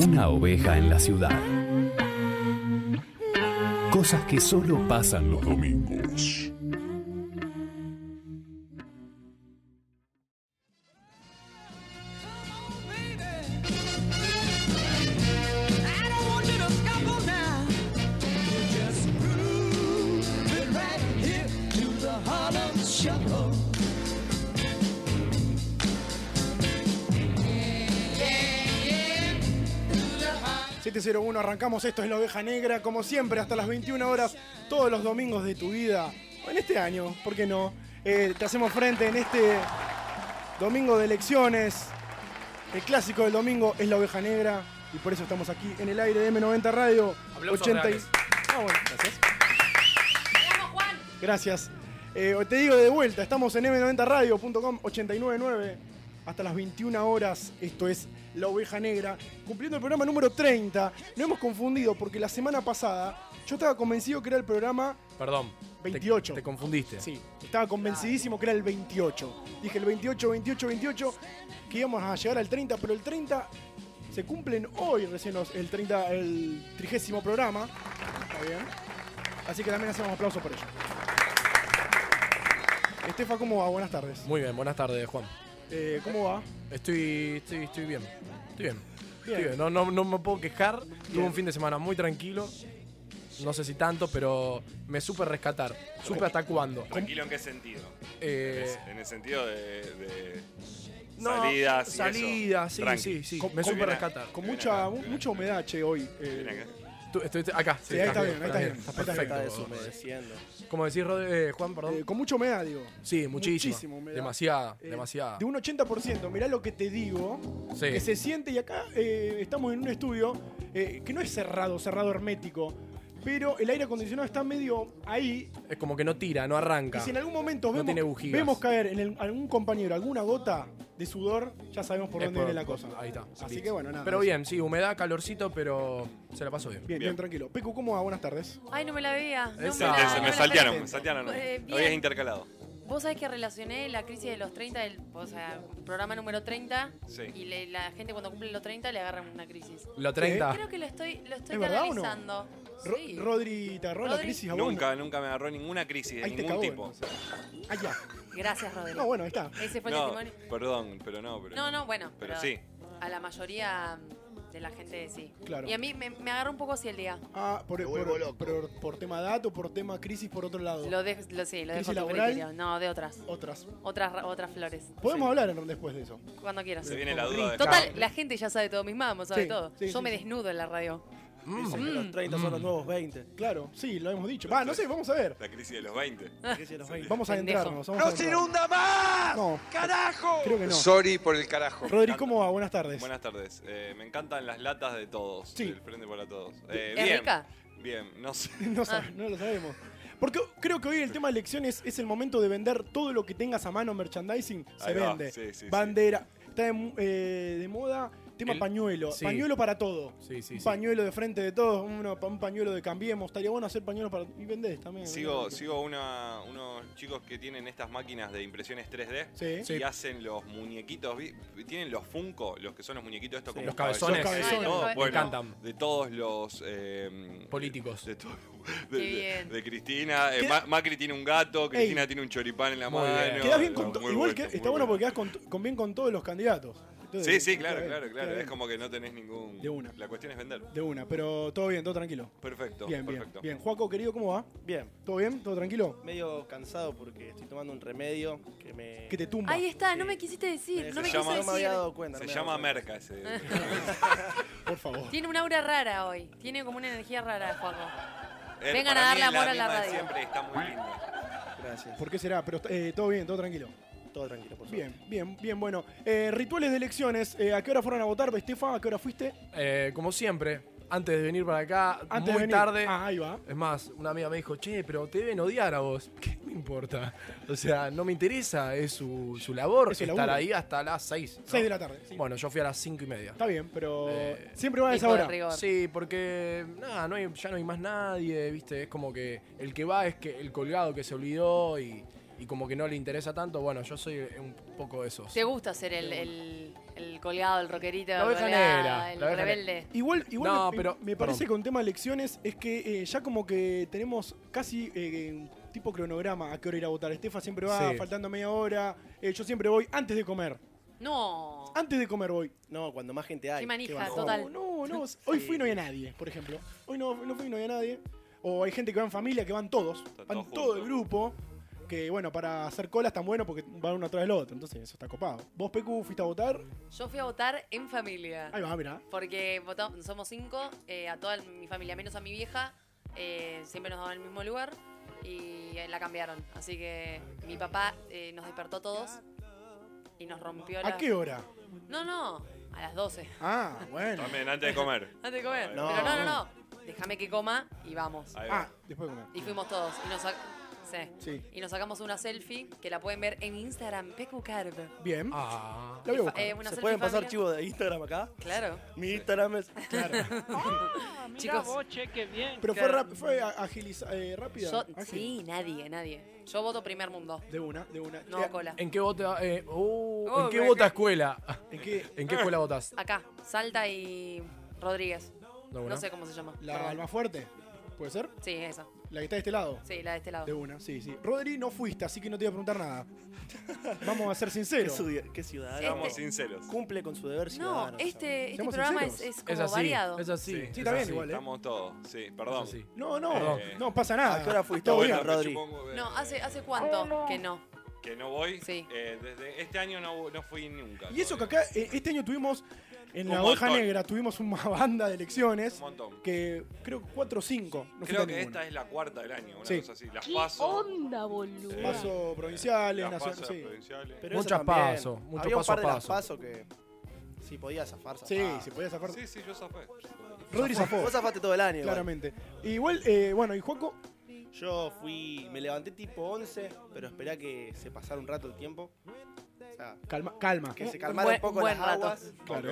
Una oveja en la ciudad. Cosas que solo pasan los domingos. Arrancamos esto es la oveja negra, como siempre, hasta las 21 horas, todos los domingos de tu vida. O en este año, ¿por qué no? Eh, te hacemos frente en este domingo de elecciones. El clásico del domingo es la oveja negra. Y por eso estamos aquí en el aire de M90 Radio. Aplausos 80 y-. Ah, bueno, gracias. Gracias. Eh, te digo de vuelta, estamos en m90radio.com 899 hasta las 21 horas. Esto es La Oveja Negra, cumpliendo el programa número 30. No hemos confundido porque la semana pasada yo estaba convencido que era el programa Perdón. 28. Te, te confundiste. Sí, estaba convencidísimo que era el 28. Dije el 28, 28, 28, que íbamos a llegar al 30, pero el 30 se cumplen hoy recién el 30, el trigésimo programa. Está bien. Así que también hacemos aplauso por ello. Estefa, ¿cómo va? Buenas tardes. Muy bien, buenas tardes, Juan. Eh, ¿Cómo va? Estoy, estoy, estoy bien. Estoy bien. Bien. Estoy bien. No, no, no me puedo quejar. Tuve un fin de semana muy tranquilo. No sé si tanto, pero me supe rescatar. Supe hasta cuándo. ¿Tranquilo en qué sentido? Eh, En el sentido de, de no, salidas y Salidas, eso. sí, Tranqui. sí, sí. Con- me supe rescatar. Con mucha, mucha humedad, che, hoy. Eh, Ven acá. Tú- estoy- acá. Sí, ahí está bien, ahí está bien. Está Ahí está perfecto. ¿Cómo decís, Rod- eh, Juan, perdón? eh, con mucha humedad, digo. sí, muchísimo. muchísima humedad. Demasiada, Eh, demasiada. De un 80%, mirá lo que te digo. Sí. Que se siente, y acá eh, estamos en un estudio eh, que no es cerrado, cerrado hermético, pero el aire acondicionado está medio ahí. Es como que no tira, no arranca. Y si en algún momento No tiene vemos, bujías. vemos caer en el- algún compañero alguna gota de sudor, ya sabemos por Es dónde por- viene la cosa. Ahí está. Así que bueno, nada. Pero eso. bien, sí, humedad, calorcito, pero se la pasó bien. Bien, bien, tranquilo. Pecu, ¿cómo va? Buenas tardes. Ay, no me la veía. No me, la, no me saltearon, me saltearon. Eh, bien. Habías intercalado. Vos sabés que relacioné la crisis de los 30, del, o sea, programa número 30, Sí. y le- la gente cuando cumple los 30 le agarran una crisis. Lo 30. Creo que lo estoy, lo estoy ¿Es verdad o no? Ro- Sí. Rodri, ¿te agarró la Rodri. crisis a vos? Nunca, nunca me agarró ninguna crisis de Ahí te ningún cagó, tipo. entonces. Ah, ya. Gracias, Rodrigo. No, bueno, ahí está. Ese fue el No, testimonio. perdón, pero no. Pero No, no, bueno. Pero sí. A la mayoría de la gente sí. Claro. Y a mí me, me agarró un poco así el día. Ah, por, Me por, vuelvo loco. por- por tema dato, por tema crisis, por otro lado. Lo dejo, lo, sí, lo ¿Crisis dejo a tu laboral? criterio. No, de otras. Otras. Otras, ra- otras flores. Podemos Sí. hablar en- después de eso. Cuando quieras. Se viene la duda de Total, la gente ya sabe todo, mis mamás sabe Sí, todo. sí, Yo sí, me sí. desnudo en la radio. Dicen que los 30 son los nuevos 20. Claro, sí, lo hemos dicho. Va, no sé, vamos a ver. la crisis de los 20. ¿Qué si los 20? Vamos a Pendejo. adentrarnos. Vamos a adentrarnos. más! No, ¡Carajo! creo que no. Sorry por el carajo. Rodri, ¿cómo va? Buenas tardes. Buenas tardes. Eh, me encantan las latas de todos. Sí. Del Frente para Todos. Eh, ¿Es bien. rica? Bien, no sé. No, no lo sabemos. Porque creo que hoy el tema de elecciones es el momento de vender todo lo que tengas a mano merchandising. Se Ahí vende. sí, sí, sí. Bandera. Está de, eh, de moda tema El- pañuelo. sí. Pañuelo para todo. Sí, sí, un sí. pañuelo de frente de todos, uno, un pañuelo de cambiemos. Estaría bueno hacer pañuelos para. Y vendés también. Sigo, vendés. sigo una, unos chicos que tienen estas máquinas de impresiones 3D Sí. y Sí. hacen los muñequitos. ¿vi? Tienen los Funko, los que son los muñequitos estos como Los cabezones. Los cabezones. Bueno, encantan. de todos los eh, Políticos. de, to- de- de- bien. de Cristina. Eh, Macri tiene un gato, Cristina tiene un choripán en la Muy mano. bien. Quedás bien No, con Igual bueno, que está bueno porque quedás con, con bien con todos los candidatos. Entonces, Sí, sí, claro, bien, claro, claro. bien. Es como que no tenés ningún. De una. La cuestión es vender. De una, pero todo bien, todo tranquilo. Perfecto. Bien, bien, perfecto. bien. Juaco, querido, ¿cómo va? Bien, ¿Todo bien? ¿Todo tranquilo? medio cansado porque estoy tomando un remedio que me. Que te tumba. Ahí está, no me quisiste decir. No me quiso llama- no me había decir. dado cuenta. Se llama. Merca ese. Por favor. Tiene un aura rara hoy. Tiene como una energía rara, Juaco. Vengan a darle amor a la radio. Siempre está muy linda. Gracias. ¿Por qué será? Pero eh, todo bien, todo tranquilo. Todo tranquilo, por favor. Bien, bien, bien, bueno. Eh, rituales de elecciones. eh, ¿A qué hora fueron a votar, Estefa? ¿A qué hora fuiste? Eh, como siempre, antes de venir para acá, Antes de muy venir. tarde. Ah, ahí va. Es más, una amiga me dijo, che, pero te deben odiar a vos. ¿Qué me importa? O sea, no me interesa, es su, su labor Es su estar laburo. ahí hasta las 6. 6 de la tarde. sí. Bueno, yo fui a las 5 y media. Está bien, pero Eh, siempre va a esa de hora. rigor. Sí, porque nada, no hay- ya no hay más nadie, ¿viste? Es como que el que va es que el colgado que se olvidó y, y como que no le interesa tanto. Bueno, yo soy un poco de esos. ¿Te gusta ser el, el, el colgado, el rockerito, La oveja colgada, negra, el la rebelde. Igual, igual No, me, pero- me perdón. parece que con tema de elecciones es que eh, ya como que tenemos casi eh, un tipo cronograma a qué hora ir a votar. Estefa siempre va Sí. faltando media hora. eh, yo siempre voy antes de comer. No. Antes de comer voy. No, cuando más gente hay. Qué manija, bajón. total. No, no, hoy fui y no había nadie, por ejemplo. Hoy no, no fui y no había nadie. O hay gente que va en familia, que van todos. Está Van todo todo el grupo. Que bueno, para hacer cola es tan bueno porque van uno atrás del otro. Entonces eso está copado. ¿Vos, Pecu, fuiste a votar? Yo fui a votar en familia. Ahí va, mirá. Porque votamos, somos cinco, eh, a toda mi familia, menos a mi vieja, eh, siempre nos daban el mismo lugar y la cambiaron. Así que mi papá eh, nos despertó a todos y nos rompió la... ¿A qué hora? No, no, a las 12, Ah, bueno. También, antes de comer. antes de comer. No. Pero no, no, no, déjame que coma y vamos. Ahí va. Ah, después de comer. Y fuimos todos y nos, sí. Y nos sacamos una selfie que la pueden ver en Instagram, PecuCarb. Bien. Ah. La voy a buscar. Eh, una ¿Se selfie pueden pasar familiar. chivos de Instagram acá? Claro. Mi Instagram es. Claro. Chicos, Pero fue, Claro. rap- fue a- agiliza- eh, rápida. yo, ágil. sí, nadie, nadie. Yo voto primer mundo, De una, de una. no Eh, cola. ¿En qué vota? eh, uh, Oh, ¿En qué me- vota escuela? ¿En qué? ¿En qué escuela votas? Acá, Salta y Rodríguez. No sé cómo se llama. ¿La perdón. Alma Fuerte? ¿Puede ser? Sí, esa. ¿La que está de este lado? Sí, la de este lado. De una, sí, sí. Rodri, no fuiste, así que no te voy a preguntar nada. Vamos a ser ¿Qué, sinceros. ciudad- qué ciudadano? Seamos Este- sinceros. Cumple con su deber No, ciudadano. este, este Seamos programa es, sinceros. es como Es así. variado. Es así. Sí, Sí, es está bien así. igual, ¿eh? Estamos todos. Sí, perdón. Es así. No, no, Perdón. no pasa nada. ¿A qué hora fuiste Todo bien. Rodri? No, ¿hace, ¿hace cuánto que no? Que no voy. Sí. Eh, desde este año no, no fui nunca. Y eso que todavía. acá, eh, este año tuvimos, en Un la oveja montón. negra, tuvimos una banda de elecciones. Un montón. Que creo cuatro o cinco. No Creo que esta es la cuarta del año, una Sí. cosa así. Las paso. onda, boludo? eh, Paso provinciales, las nacionales. Sí. provinciales. Pero Muchas también. paso, mucho Había un paso paso. paso que. Si podías zafar, Sí, zafaba. si podías zafar. Sí, sí, yo zafé. Rodri zafó, Vos zafaste todo el año. igual. claramente. Igual, eh, bueno, y Juaco, Yo fui. Me levanté tipo 11, pero esperé a que se pasara un rato el tiempo. Calma, calma. que se Un calmara un poco buen las rato. aguas. Claro.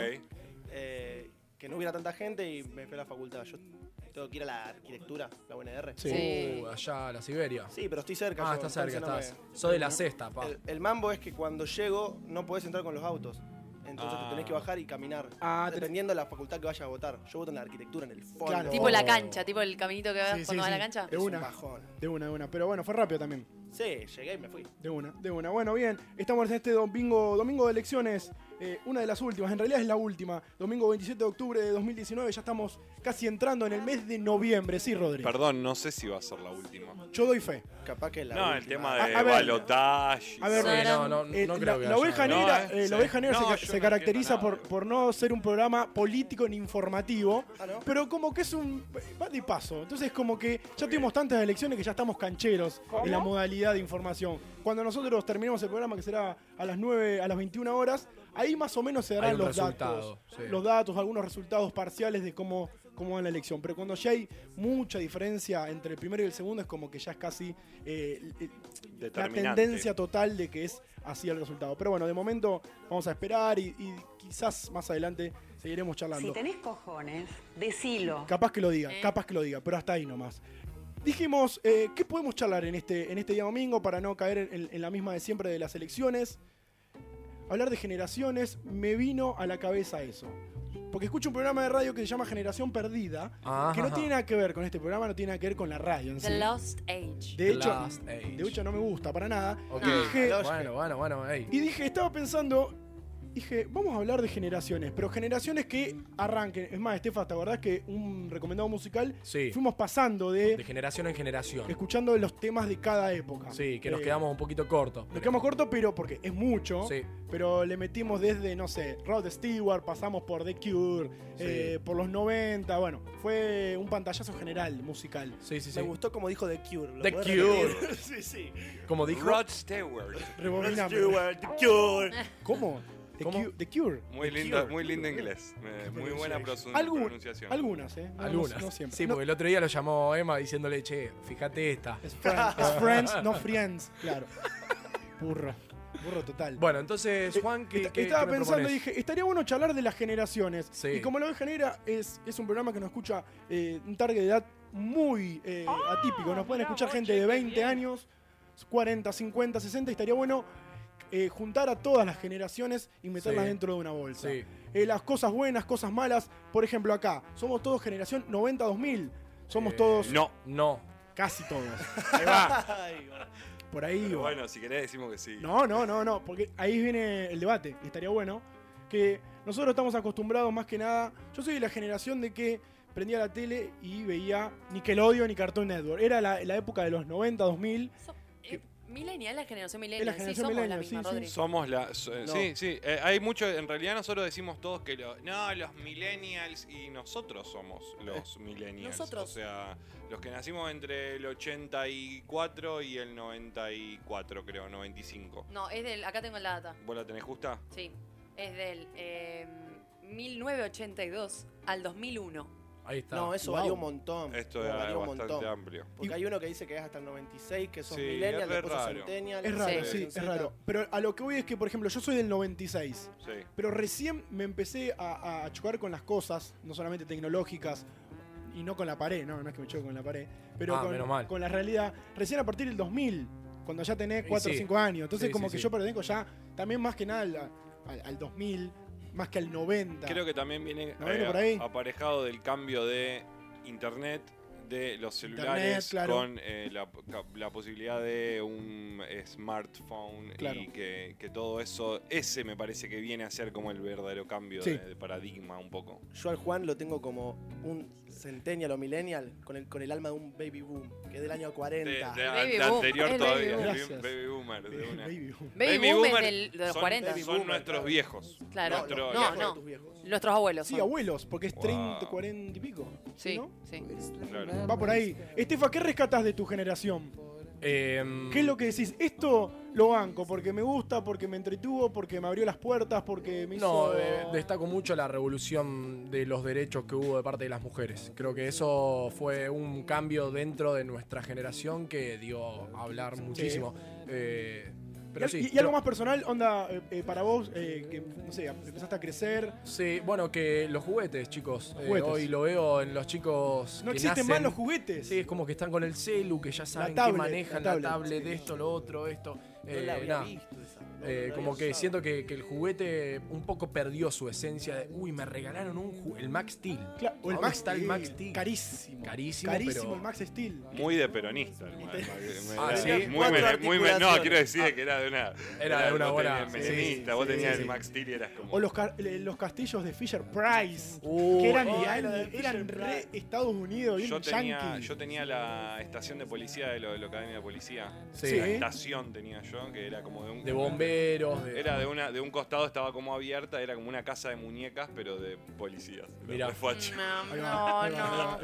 Eh, que no hubiera tanta gente y me fui a la facultad. Yo tengo que ir a la arquitectura, la UNR. Sí. Sí. Uh, allá, la Siberia. Sí, pero estoy cerca. Ah, yo, está cerca, estás. no Soy de la sexta, pa. el, el mambo es que cuando llego no podés entrar con los autos. Entonces Ah. te tenés que bajar y caminar. Ah, dependiendo de la facultad que vayas a votar. Yo voto en la arquitectura, en el fondo. Claro. Tipo Oh. la cancha, tipo el caminito que vas Sí, sí, cuando vas a la cancha. De Es un una. bajón. De una, de una. Pero bueno, fue rápido también. Sí, llegué y me fui. De una, de una. Bueno, bien, estamos en este domingo, domingo de elecciones, eh, una de las últimas, en realidad es la última. Domingo 27 de octubre de 2019, ya estamos casi entrando en el mes de noviembre, sí, Rodri. Perdón, no sé si va a ser la última. Yo doy fe. Capaz que la No, el tema A- de a ver. A ver, todo Sí, eso. no, no, Eh, no la, creo que la haya. oveja No, negra, eh, eh, la sí. oveja negra No, se, yo se no caracteriza entiendo por, nada. por no ser un programa político ni informativo, Ah, ¿no? pero como que es un va de paso. Entonces como que ya tuvimos tantas elecciones que ya estamos cancheros en la modalidad de información. Cuando nosotros terminemos el programa que será a las 9, a las 21 horas, ahí más o menos se darán los datos, sí. los datos, algunos resultados parciales de cómo cómo va la elección, pero cuando ya hay mucha diferencia entre el primero y el segundo es como que ya es casi eh, eh, la tendencia total de que es así el resultado. Pero bueno, de momento vamos a esperar y, y quizás más adelante seguiremos charlando. Si tenés cojones, decilo. Capaz que lo diga, Eh. capaz que lo diga, pero hasta ahí nomás. Dijimos, eh, ¿qué podemos charlar en este, en este día domingo para no caer en, en la misma de siempre de las elecciones? Hablar de generaciones, me vino a la cabeza eso. Porque escucho un programa de radio que se llama Generación Perdida, Ajá. que no tiene nada que ver con este programa, no tiene nada que ver con la radio en sí. The Lost Age. De The hecho, Age. de hecho, no me gusta para nada. Ok. Y dije, Bueno, bueno, bueno, ey. y dije, estaba pensando, dije, vamos a hablar de generaciones, pero generaciones que arranquen. Es más, Estefa, ¿te acordás que un recomendado musical Sí. fuimos pasando de, De generación en generación. escuchando los temas de cada época? Sí, que nos Eh, quedamos un poquito cortos. Nos quedamos cortos, pero porque es mucho. Sí. Pero le metimos desde, no sé, Rod Stewart, pasamos por The Cure, Sí. eh, por los 90. Bueno, fue un pantallazo general musical. Sí, sí, sí. Me gustó como dijo The Cure. ¿lo The Cure. sí, sí. Como dijo. Rod Stewart. Rebobiname. Stewart, The Cure. ¿Cómo? The. Cure, The Cure. Muy The lindo, Cure. muy lindo inglés. Muy buena Algun- pronunciación. Algunas, ¿eh? No- Algunas. No, siempre. Sí, No- porque el otro día lo llamó Emma diciéndole, che, fíjate esta. Es, friend- es friends, no friends, claro. Burro. Burro total. Bueno, entonces, Juan, ¿qué, Est- Estaba qué me pensando y dije, estaría bueno charlar de las generaciones. Sí. Y como la oveja negra es, es un programa que nos escucha eh, un target de edad muy eh, atípico. Nos pueden escuchar gente de 20 años, 40, 50, 60. Y estaría bueno eh, juntar a todas las generaciones y meterlas Sí. dentro de una bolsa. Sí. Eh, las cosas buenas, cosas malas. Por ejemplo, acá, somos todos generación 90-2000. Somos Eh, todos, No. No. casi todos. Ahí va, por ahí Pero va. bueno, si querés decimos que sí. No, no, no, no, porque ahí viene el debate y estaría bueno que nosotros estamos acostumbrados más que nada. Yo soy de la generación de que prendía la tele y veía Nickelodeon y Cartoon Network. Era la, la época de los 90, 2000. So- eh, millennial, la generación millennial. la sí, generación somos la misma, sí, sí. Rodri. Somos la. so- No. Sí, sí. eh, hay mucho. En realidad, nosotros decimos todos que. lo- no, los millennials. Y nosotros somos los millennials. Nosotros. O sea, los que nacimos entre el 84 y el 94, creo, 95. No, es del. Acá tengo la data. ¿Vos la tenés justa? Sí. Es del eh, 1982 al 2001. Ahí está. No, eso Wow. varía un montón. Esto es varía un bastante montón. amplio. Porque hay uno que dice que es hasta el 96, que sos Sí, millennial, después sos raro. centennial. Es raro, Sí. es raro. Pero a lo que voy es que, por ejemplo, yo soy del 96. Sí. Pero recién me empecé a, a chocar con las cosas, no solamente tecnológicas, y no con la pared, no, no es que me choque con la pared, pero Ah, menos con, mal. con la realidad, recién a partir del 2000, cuando ya tenés Y 4 o sí. 5 años. Entonces Sí, como sí, que sí. yo pertenezco ya también más que nada al, al- al 2000, más que al 90. Creo que también viene ¿No viene eh, por ahí? aparejado del cambio de internet de los celulares Internet, claro. con eh, la, la posibilidad de un smartphone Claro. y que, que todo eso, ese me parece que viene a ser como el verdadero cambio Sí. de, de paradigma un poco. Yo al Juan lo tengo como un centennial o millennial con el, con el alma de un baby boom, que es del año De, 40. de- Baby de boom, anterior el todavía, baby boom. baby, baby boomer. De una. Baby boom. Baby, boom boomer del, de los son, 40. baby son boomer, nuestros claro. viejos. Claro. Nuestro- No, no. tus viejos. Nuestros abuelos. Sí, son. abuelos, porque es 30, Wow. 40 y pico. Sí, ¿no? sí. Claro. Va por ahí. Estefa, ¿qué rescatas de tu generación? Em, ¿Qué es lo que decís? Esto lo banco porque me gusta, porque me entretuvo, porque me abrió las puertas, porque me hizo... No, eh, destaco mucho la revolución de los derechos que hubo de parte de las mujeres. Creo que eso fue un cambio dentro de nuestra generación que dio a hablar muchísimo. Eh, pero y, sí. y- y algo más personal, onda, eh, eh, para vos, eh, que, no sé, empezaste a crecer. Sí, bueno, que los juguetes, chicos. eh, Juguetes. hoy lo veo en los chicos. No que existen nacen- más los juguetes. Sí, es como que están con el celu, que ya saben tablet, que manejan la la tablet, tablet, sí. de esto, lo otro, esto. No Eh, la había nada. visto esa. no Eh, como que usado. siento que, que el juguete un poco perdió su esencia de, uy, me regalaron un el Max Steel. Claro, o el Max está el Steel, Max Steel. Carísimo. Carísimo, Carísimo pero- el Max Steel. Muy de peronista. el ma- ma- me- Ah, ¿sí? Muy, muy me- no, quiero decir que era de una. Era de una vos buena- menemista, vos sí, tenías sí. el Max Steel y eras como. O los, ca- los castillos de Fisher Price. Uh, que eran, oh, de era año- de Fisher eran re Estados Unidos, Yo tenía, yankee. yo tenía la estación de policía de, lo- de la Academia de Policía. Sí. La estación tenía yo, que era como de un. de bomberos. De, Era de una, de un costado estaba como abierta, era como una casa de muñecas, pero de policías. de Mirá. refacho. No, no.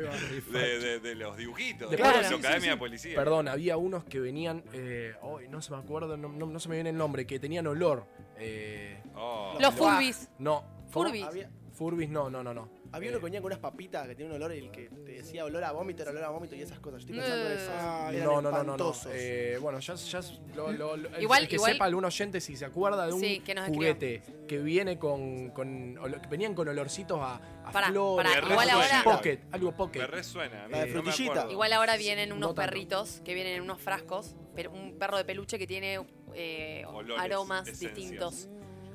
De, de- de los dibujitos. De Claro. la sí, Academia de Policía. Perdón, había unos que venían. Eh, ay, no se me acuerdo, no, no- no se me viene el nombre, que tenían olor. Eh, Oh. Los Furbis. no. ¿cómo? Furbis. Había, Furbis, no, no, no, no. Había Eh, uno que venía con unas papitas que tenía un olor el que te decía olor a vómito, era olor a vómito y esas cosas. Yo estoy pensando en eso. Ay, Eran no, no, no, no, no. espantosos. Eh, bueno, ya, ya lo, lo- lo- el- Igual- el que igual- sepa algún oyente si se acuerda de un Sí, que nos juguete que viene con, con que venían con olorcitos a, a Pará, flores, pará, igual resuena. ahora- pocket, algo pocket. Me resuena. La de no me frutillita. acuerdo. Igual ahora vienen unos No tanto. perritos que vienen en unos frascos, pero un perro de peluche que tiene eh, Olores, aromas esencias. distintos.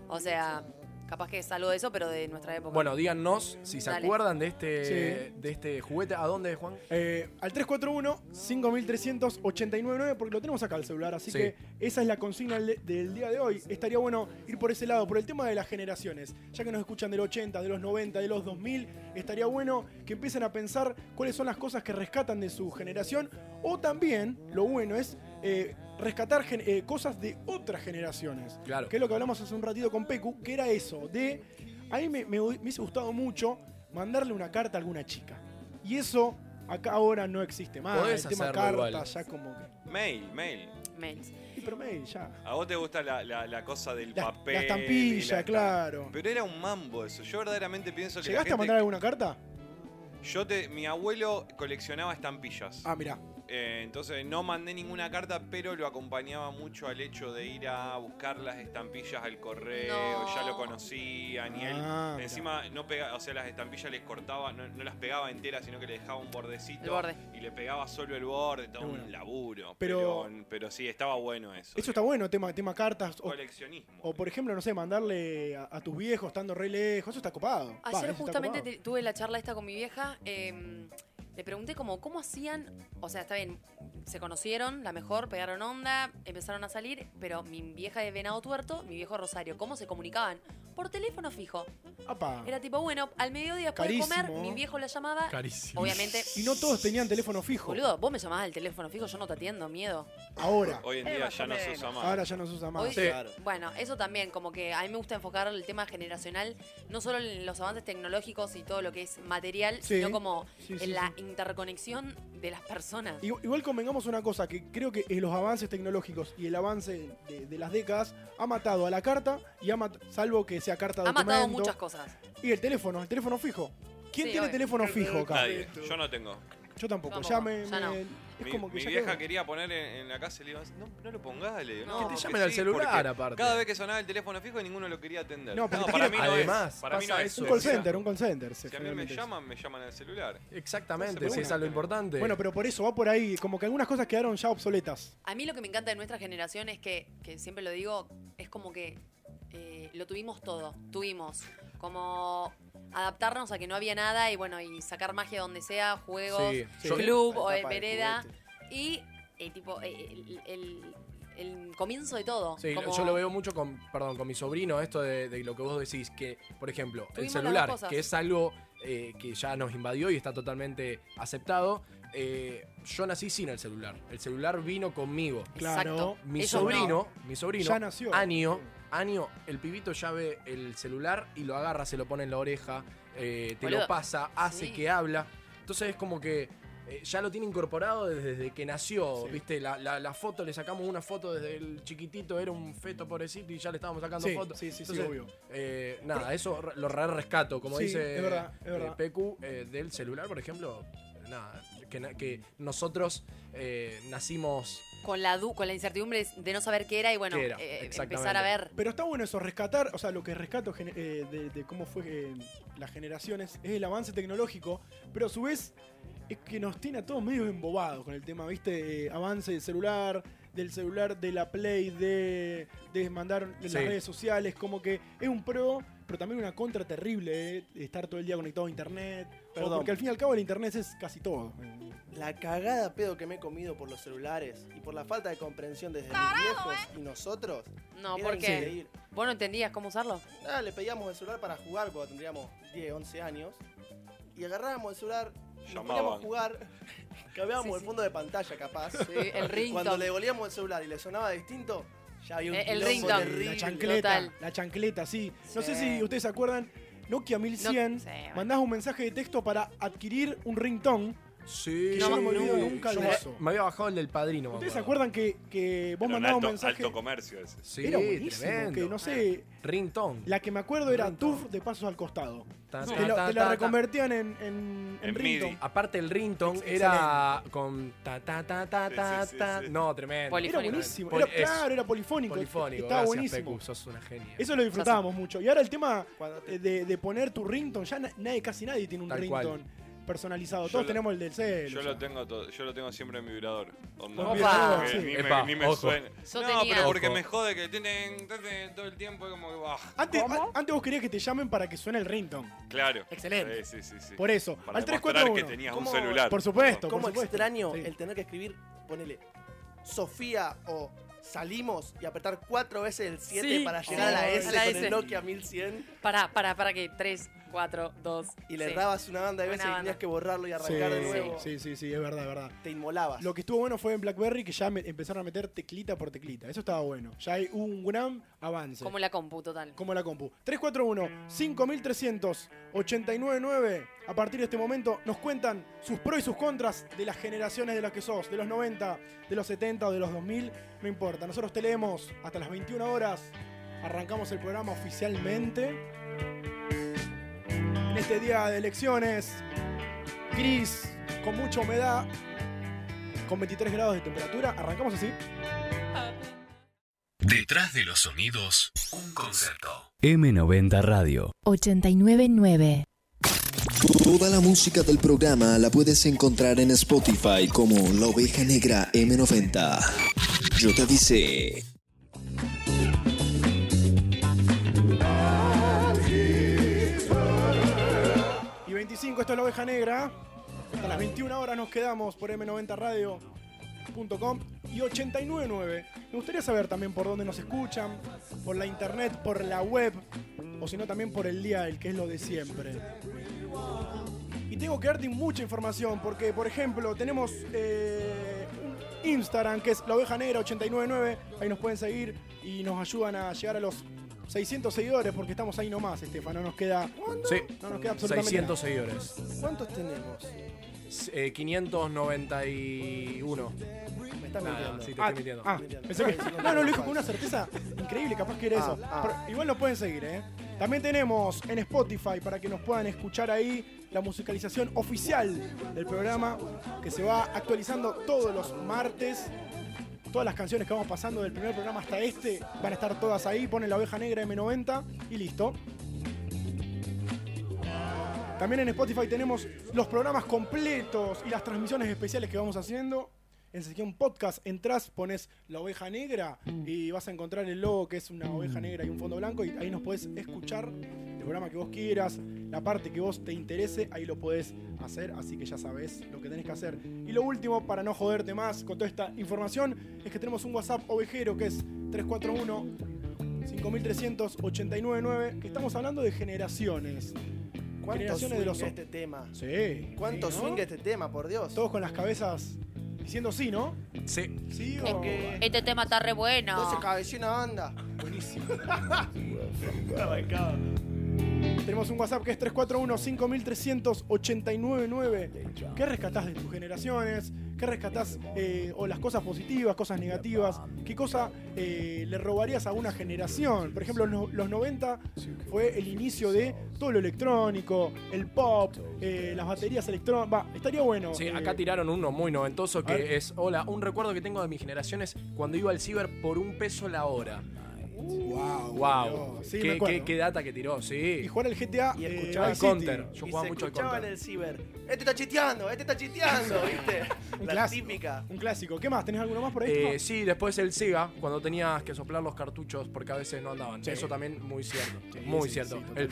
O sea, capaz que es algo de eso, pero de nuestra época. Bueno, díganos si se Dale. acuerdan de este, Sí. de este juguete. ¿A dónde, Juan? Eh, al 341-5300-899, porque lo tenemos acá el celular, así Sí. que esa es la consigna del, del día de hoy. Estaría bueno ir por ese lado, por el tema de las generaciones. Ya que nos escuchan del 80, de los 90, de los 2000, estaría bueno que empiecen a pensar cuáles son las cosas que rescatan de su generación, o también, lo bueno es eh, rescatar eh, cosas de otras generaciones. Claro. Que es lo que hablamos hace un ratito con Pecu, que era eso, de... A mí me, me, me hubiese gustado mucho mandarle una carta a alguna chica. Y eso acá ahora no existe más. Podés el tema carta igual. ya como que... Mail, mail. Mails. Y pero mail, ya. A vos te gusta la, la- la cosa del La, papel. la estampilla, la- claro. Pero era un mambo eso. Yo verdaderamente pienso que. la ¿Llegaste a mandar alguna carta? Yo te. Mi abuelo coleccionaba estampillas. Ah, mirá. Eh, entonces no mandé ninguna carta, pero lo acompañaba mucho al hecho de ir a buscar las estampillas al correo, No. ya lo conocían y él Ah, encima no pega, o sea, las estampillas les cortaba, no, no las pegaba enteras, sino que le dejaba un bordecito El borde. y le pegaba solo el borde, todo bueno. un laburo. Pero- Pero, pero, sí, estaba bueno eso. Eso está bueno, tema, tema cartas. O, Coleccionismo. o, por ejemplo, no sé, mandarle a, a tus viejos estando re lejos. Eso está copado. Va, Ayer está justamente copado. tuve la charla esta con mi vieja. eh, le pregunté como cómo hacían, o sea, está bien, se conocieron, la mejor, pegaron onda, empezaron a salir, pero mi vieja de Venado Tuerto, mi viejo Rosario, ¿cómo se comunicaban? Por teléfono fijo. Apa. Era tipo, bueno, al mediodía después de comer, mi viejo la llamaba. Carísimo. Obviamente. Y no todos tenían teléfono fijo. Boludo, vos me llamabas al teléfono fijo, yo no te atiendo, miedo. Ahora. Hoy en día ya no se usa más. Ahora ya no se usa más. Hoy- Sí. Claro. Bueno, eso también, como que a mí me gusta enfocar el tema generacional, no solo en los avances tecnológicos y todo lo que es material, Sí. sino como Sí, sí, en la sí. interconexión de las personas. Igual, igual convengamos una cosa, que creo que eh, los avances tecnológicos y el avance de, de las décadas ha matado a la carta y ha matado, salvo que sea carta Ha documento. matado muchas cosas. Y el teléfono, el teléfono fijo. ¿Quién Sí, tiene obvio. teléfono fijo acá? Nadie, yo no tengo. Yo tampoco, Tampoco, ya me, ya no. es Mi, como que mi ya vieja quedó. quería poner en, en la casa y le iba a decir, no, no lo pongas, le digo, No. Que te porque llamen al sí, celular, porque aparte. Cada vez que sonaba el teléfono fijo ninguno lo quería atender. No, pero te para mí no Además, es. Para mí no pasa es. eso. Un call center, un call center. sí, Si a mí me generalmente es. llaman, me llaman al celular. Exactamente, Entonces, eso es lo importante. Bueno, pero por eso va por ahí, como que algunas cosas quedaron ya obsoletas. A mí lo que me encanta de nuestra generación es que, que siempre lo digo, es como que eh, lo tuvimos todo. Tuvimos como adaptarnos a que no había nada y bueno, y sacar magia donde sea, juegos, Sí, Sí. yo- club o en vereda. Y eh, tipo eh, el, el- el comienzo de todo. Sí, Como- yo lo veo mucho con, perdón, con mi sobrino, esto de, de lo que vos decís, que, por ejemplo, el Tuvimos celular, que es algo eh, que ya nos invadió y está totalmente aceptado, eh, yo nací sin el celular. El celular vino conmigo. Claro. Exacto. Mi Eso sobrino, mi sobrino, Ya nació. año, año, el pibito ya ve el celular y lo agarra, se lo pone en la oreja, eh, te lo pasa, hace sí. que habla. Entonces es como que eh, ya lo tiene incorporado desde, desde que nació, Sí. ¿viste? La, la- la foto, le sacamos una foto desde el chiquitito, era un feto pobrecito y ya le estábamos sacando Sí, fotos. sí, sí, sí, Entonces, obvio. eh, nada, eso re- lo re rescato, como Sí, dice es verdad, es eh, verdad. Eh, del celular, por ejemplo. Nada, que, na- que nosotros eh, nacimos con la du- con la incertidumbre de no saber qué era y bueno, eh, empezar a ver. Pero está bueno eso, rescatar, o sea, lo que rescato eh, de, de cómo fue eh, las generaciones es el avance tecnológico, pero a su vez es que nos tiene a todos medio embobados con el tema, ¿viste? Eh, avance del celular, del celular, de la Play, de, de mandar en Sí. las redes sociales, como que es un pro, pero también una contra terrible, ¿eh? Estar todo el día conectado a internet. Perdón. Porque al fin y al cabo el internet es casi todo. La cagada pedo que me he comido por los celulares y por la falta de comprensión desde mis viejos y nosotros. No, porque vos no entendías cómo usarlo. Nada, le pedíamos el celular para jugar cuando tendríamos 10, 11 años. Y agarrábamos el celular, nos poníamos a jugar, cambiábamos Sí, el sí. fondo de pantalla capaz. Sí, el Cuando ringtone. le devolvíamos el celular y le sonaba distinto, ya había un Eh, el ringtone. La chancleta, Total. la chancleta, sí. No sé si ustedes se acuerdan, Nokia 1100, No- sí, bueno. mandás un mensaje de texto para adquirir un ringtone. Sí, Que yo no me olvido nunca de eso. Me había bajado el del padrino. ¿Ustedes se acuerdan que, que vos Era un mandabas alto, un mensaje? alto comercio ese. Sí, era buenísimo, tremendo. que no sé, Ringtone. la que me acuerdo era. TUF de pasos al costado. Ta, Te, ta, lo- ta, te la reconvertían en, en, en En ringtone. Aparte el ringtone Ex- era con ta ta ta ta Sí, ta sí, sí, ta. sí. No, tremendo. Era buenísimo, era, claro, era polifónico, Polifónico. estaba Gracias, buenísimo. Pecu, sos una genia. Eso lo disfrutábamos mucho. Y ahora el tema de, de poner tu ringtone, ya na- nadie, casi nadie tiene un ringtone personalizado. Yo Todos lo- tenemos el del cel. Yo o lo tengo todo, yo lo tengo siempre en mi vibrador. Onda, Con vibrador, que sí. Ni Epa, me, ni me ojo. suena. Yo no, tenía- pero porque Ojo. me jode que tienen, tienen todo el tiempo como que bah, Antes, a- antes vos querías que te llamen para que suene el ringtone. Claro. Excelente. Sí, sí, sí, sí. Por eso. Para al demostrar 341. que tenías un ¿Cómo- celular. Por supuesto. ¿Cómo por supuesto. extraño Sí. el tener que escribir, ponele, Sofía o salimos y apretar cuatro veces el 7 Sí, para llegar a la sí, S a la con S. el Nokia 1100 Para, para, para que 3, 4, 2. y le errabas una banda de veces y tenías que borrarlo y Sí, arrancar de nuevo. sí, sí, sí, es verdad, es verdad. Te inmolabas. Lo que estuvo bueno fue en BlackBerry que ya me- empezaron a meter teclita por teclita. Eso estaba bueno. Ya hay un gran avance. Como la compu, total. como la compu. 341-5300-899. A partir de este momento nos cuentan sus pros y sus contras de las generaciones de las que sos, de los 90, de los 70 o de los 2000. No importa, nosotros te leemos hasta las 21 horas. Arrancamos el programa oficialmente. En este día de elecciones, gris, con mucha humedad, con 23 grados de temperatura. Arrancamos así. Detrás de los sonidos, un concepto. M90 Radio. 899. Toda la música del programa la puedes encontrar en Spotify como La Oveja Negra M90. Yo te avisé. 25, esto es la oveja negra. Hasta las 21 horas nos quedamos por m90radio.com y 899. Me gustaría saber también por dónde nos escuchan, por la internet, por la web, o si no también por el dial, que es lo de siempre. Y tengo que darte mucha información, porque por ejemplo tenemos eh, un Instagram que es la oveja negra 899, ahí nos pueden seguir y nos ayudan a llegar a los 600 seguidores, porque estamos ahí nomás, Estefano, no nos queda... Sí, No nos queda absolutamente 600 nada. seguidores. ¿Cuántos tenemos? Eh, 591. Me estás Nada, mintiendo. sí, te Ah, estoy mintiendo. ah, pensé que. No, no, lo dijo con una certeza increíble, capaz que era Ah, eso. ah. Pero igual nos pueden seguir, ¿eh? También tenemos en Spotify para que nos puedan escuchar ahí la musicalización oficial del programa que se va actualizando todos los martes. Todas las canciones que vamos pasando del primer programa hasta este van a estar todas ahí. Ponen la oveja negra M90 y listo. También en Spotify tenemos los programas completos y las transmisiones especiales que vamos haciendo. En sección podcast entras, pones la oveja negra y vas a encontrar el logo que es una oveja negra y un fondo blanco y ahí nos podés escuchar el programa que vos quieras, la parte que vos te interese, ahí lo podés hacer, así que ya sabés lo que tenés que hacer. Y lo último, para no joderte más con toda esta información, es que tenemos un WhatsApp ovejero que es 341 5300 que estamos hablando de generaciones. ¿Cuánto Generaciones swing de los este tema? Sí. ¿Cuánto sí, ¿no? swing este tema, por Dios? Todos con las cabezas diciendo sí, ¿no? Sí. Sí o... que- Este tema está re bueno. Entonces cabeció una banda. Buenísimo. Tenemos un WhatsApp que es 341-5300-899. ¿Qué rescatás de tus generaciones? ¿Qué rescatás eh, o las cosas positivas, cosas negativas? ¿Qué cosa eh, le robarías a una generación? Por ejemplo, no- los 90 fue el inicio de todo lo electrónico, el pop, eh, las baterías electrónicas. Va, estaría bueno. Sí, acá tiraron uno muy noventoso que es, hola, un recuerdo que tengo de mi generación es cuando iba al ciber por un peso la hora. Wow. Wow. Sí, qué, acuerdo. qué- qué data que tiró, Y sí. jugar al GTA Y eh, escuchaba Vice City. Counter. Yo y jugaba se mucho al escuchaba en Counter. el ciber. Este está chiteando, este está chiteando, ¿viste? Un La clásico. típica. Un clásico. ¿Qué más? ¿Tenés alguno más por ahí? Eh, sí, después el Sega, cuando tenías que soplar los cartuchos porque a veces no andaban. Sí. Eso también muy cierto. Sí, muy sí, cierto. sí, El-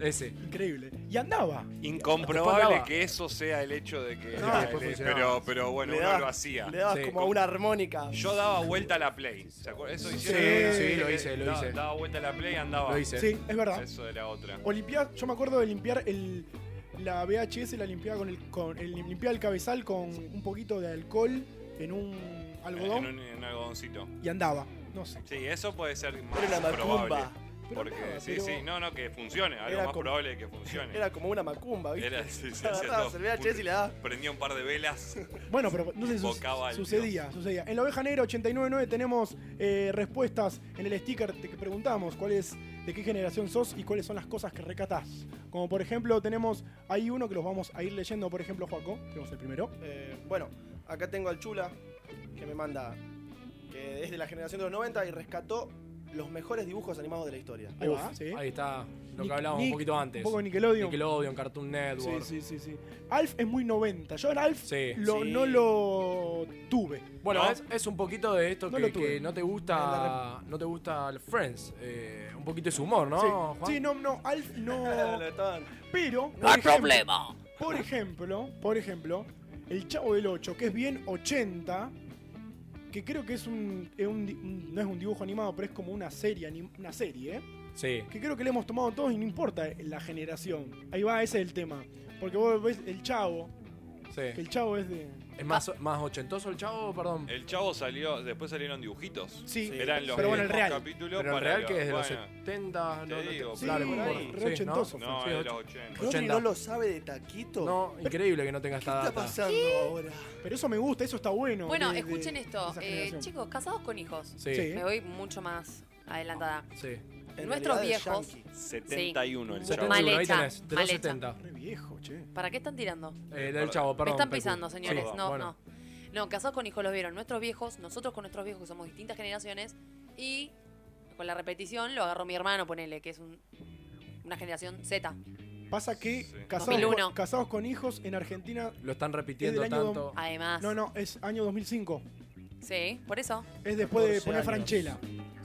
ese. Increíble. Y andaba. Incomprobable Después que eso sea el hecho de que. No, de- después de- funcionaba. pero, pero bueno, Le uno dabas- lo hacía. Le dabas Sí, como con- una armónica. Yo daba vuelta a la Play. ¿Se acuerdan? Eso hicieron. sí, lo Que hice, lo daba- hice. Daba vuelta a la Play y andaba. Lo hice. Sí, es verdad. Eso era otra. O limpiar, yo me acuerdo de limpiar el, la VHS, la limpiaba con el, con el limpiaba el cabezal con un poquito de alcohol en un algodón En un, en un algodoncito. y andaba. No sé. Sí, eso puede ser más Era una probable. macumba. Pero Porque, nada, sí, pero- sí, no, no, que funcione. Algo Era más como- probable es que funcione. Era como una macumba, ¿viste? Era, sí, sí, hacía Agarrabas todo. el VHS y le dabas. Prendía un par de velas. Bueno, pero no sé si su- sucedía, sucedía. En la oveja negra 899 tenemos eh, respuestas en el sticker de que preguntamos cuál es, de qué generación sos y cuáles son las cosas que recatás. Como por ejemplo tenemos ahí uno que los vamos a ir leyendo, por ejemplo, Juaco, tenemos el primero. Eh, bueno, acá tengo al Chula, que me manda, que es de la generación de los 90 y rescató los mejores dibujos animados de la historia. Ahí va, Uf, sí. Ahí está lo Nick- que hablábamos Nick, un poquito antes. Un poco de Nickelodeon. Nickelodeon, Cartoon Network. Sí, sí, sí, sí. Alf es muy 90. Yo en Alf Sí. lo- Sí. no lo tuve. Bueno, ¿No? es, es un poquito de esto No que, no te gusta no te gusta el Friends. eh, un poquito de su humor, ¿no? sí. Juan? Sí, no, no, Alf no. Pero. No hay problema. Por ejemplo, por ejemplo, el Chavo del 8, que es bien 80, que creo que es un, es un di- un- no es un dibujo animado, pero es como una serie, anim- una serie, ¿eh? Sí. que creo que le hemos tomado todos y no importa la generación. Ahí va, ese es el tema. Porque vos ves el Chavo, que sí. el Chavo es de... ¿Es más, más ochentoso el chavo? Perdón. El chavo salió, después salieron dibujitos. Sí, Eran los pero bueno, el real. capítulos Pero el para real que es de los bueno, 70, te no, no digo, Sí, re Sí, ¿no? ochentoso. No, Sí, de los och- 80. Rodri 80. no lo sabe de taquito. No, increíble que no tengas ¿Qué esta está data. pasando ahora? Pero eso me gusta, eso está bueno. Bueno, de- escuchen de esto. Eh, chicos, casados con hijos. Sí, Sí. Me voy mucho más adelantada. sí. En Nuestros viejos. yankee. 71 el chavo. Mal 71, ahí tenés, de mal los hecha. 70. Re viejo, che. ¿Para qué están tirando? Eh, del chavo, perdón. Me están Pecu. pisando, señores. Sí, no, bueno. no. No, casados con hijos los vieron nuestros viejos, nosotros con nuestros viejos, que somos distintas generaciones, y con la repetición lo agarró mi hermano, ponele, que es un- una generación Z. Pasa que Sí. casados, 2001. con, casados con hijos en Argentina. Lo están Es repitiendo tanto. Además, No, no, es año 2005. sí, por eso. Es después de 14 poner años. Franchella.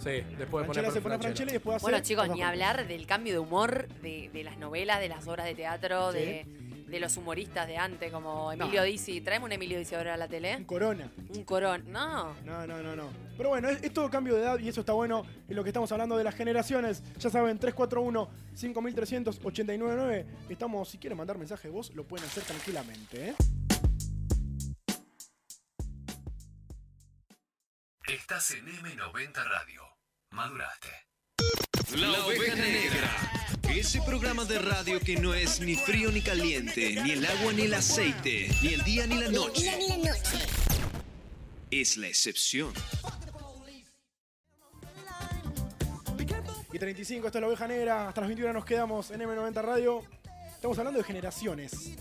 Sí, después de poner Franchella se pone Franchella. Franchella y después hace. Bueno, chicos, ni hablar del cambio de humor de, de las novelas, de las obras de teatro, Sí. de, de los humoristas de antes, como Emilio No. Dizzi. Traeme un Emilio Dizzi ahora a la tele. Corona. Un corón. No. No, no, no, no. Pero bueno, es, es todo cambio de edad y eso está bueno en lo que estamos hablando de las generaciones. Ya saben, 341-5389. Estamos, si quieren mandar mensaje de voz, lo pueden hacer tranquilamente, ¿eh? Estás en M90 Radio. Maduraste. La oveja negra. Ese programa de radio que no es ni frío ni caliente, ni el agua ni el aceite, ni el día ni la noche. Es la excepción. Y 35, esto es la oveja negra. Hasta las 21 nos quedamos en M90 Radio. Estamos hablando de generaciones.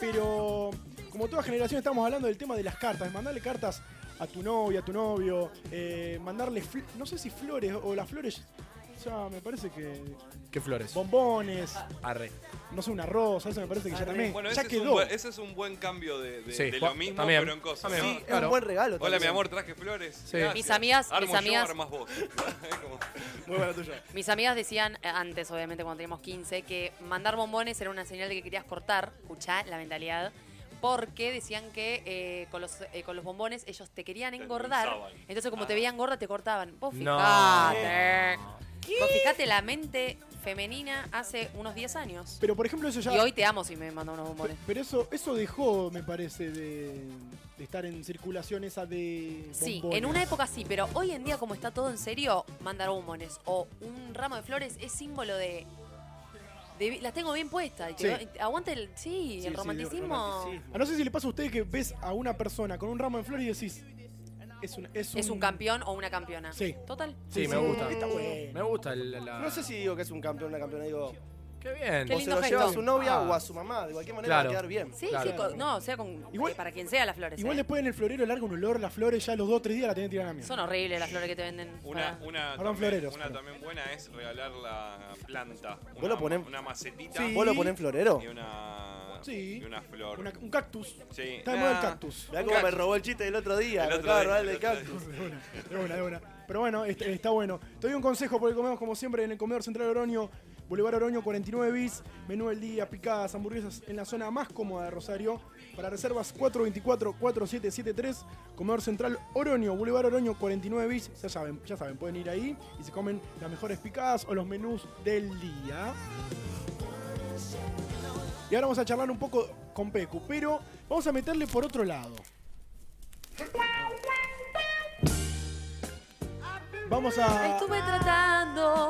Pero, como toda generación, estamos hablando del tema de las cartas. De mandarle cartas a tu novia, a tu novio. eh, mandarle, no sé si flores o las flores. Ya me parece que. ¿Qué flores? Bombones, Arre. no sé, una rosa. Eso me parece que ya también. Bueno, ya ese es, un quedó. buen, ese es un buen cambio de, de- Sí, de lo mismo, también, pero en cosas. Sí, es claro. un buen regalo. Hola, mi amor, traje flores. Sí. Mis amigas- Armo mis yo, amigas- vos. Como- Muy buena tuya. Mis amigas decían, eh, antes obviamente cuando teníamos 15, que mandar bombones era una señal de que querías cortar. Escuchá la mentalidad. Porque decían que eh, con, los, eh, con los bombones ellos te querían engordar. Entonces, como Ah. te veían gorda, te cortaban. Vos No. fijate. Vos fijate la mente femenina hace unos 10 años. Pero por ejemplo, eso ya. Y hoy te amo si me mandan unos bombones. Pero eso, eso dejó, me parece, de, de estar en circulación esa de. Sí, en una época sí, pero hoy en día como está todo en serio, mandar bombones o un ramo de flores es símbolo de... de- las tengo bien puestas. Sí. Aguante el... Sí, Sí, el sí, romanticismo. romanticismo. Ah, no sé si le pasa a usted que ves a una persona con un ramo de flores y decís. Es un, es un, Es un campeón o una campeona. Sí. Total. Sí, me gusta. Está bueno. Me gusta el, la... No sé si digo que es un campeón o una campeona, digo. Qué bien. Qué o se lo lleva a su novia Ah. o a su mamá. De cualquier manera Claro. va a quedar bien. Sí, Claro. sí, con- no, o sea, con, Igual- eh, para quien sea las flores. Igual eh. después en el florero larga un olor, las flores ya los dos o tres días la tenés que tirar a mierda. Son horribles las flores que te venden. Una, para- una, Perdón, también, floreros, una pero- también buena es regalar la planta. Una, ¿Vos lo ponés- una macetita Sí. ¿Vos lo ponés florero? y una, Sí. y una flor. Una- un cactus. Sí. Está de moda el Ah, cactus. Mirá cómo me robó el chiste del otro día. El me otro acaba de día, robar el cactus. De una, de una, de una. Pero bueno, este- está bueno. Te doy un consejo porque comemos como siempre en el comedor central Oroño, Boulevard Oroño 49 bis, menú del día, picadas, hamburguesas en la zona más cómoda de Rosario. Para reservas 424-4773, comedor central Oroño, Boulevard Oroño 49 bis. Ya saben, ya saben, pueden ir ahí y se comen las mejores picadas o los menús del día. Y ahora vamos a charlar un poco con Pecu, pero vamos a meterle por otro lado. Vamos a. Estuve tratando,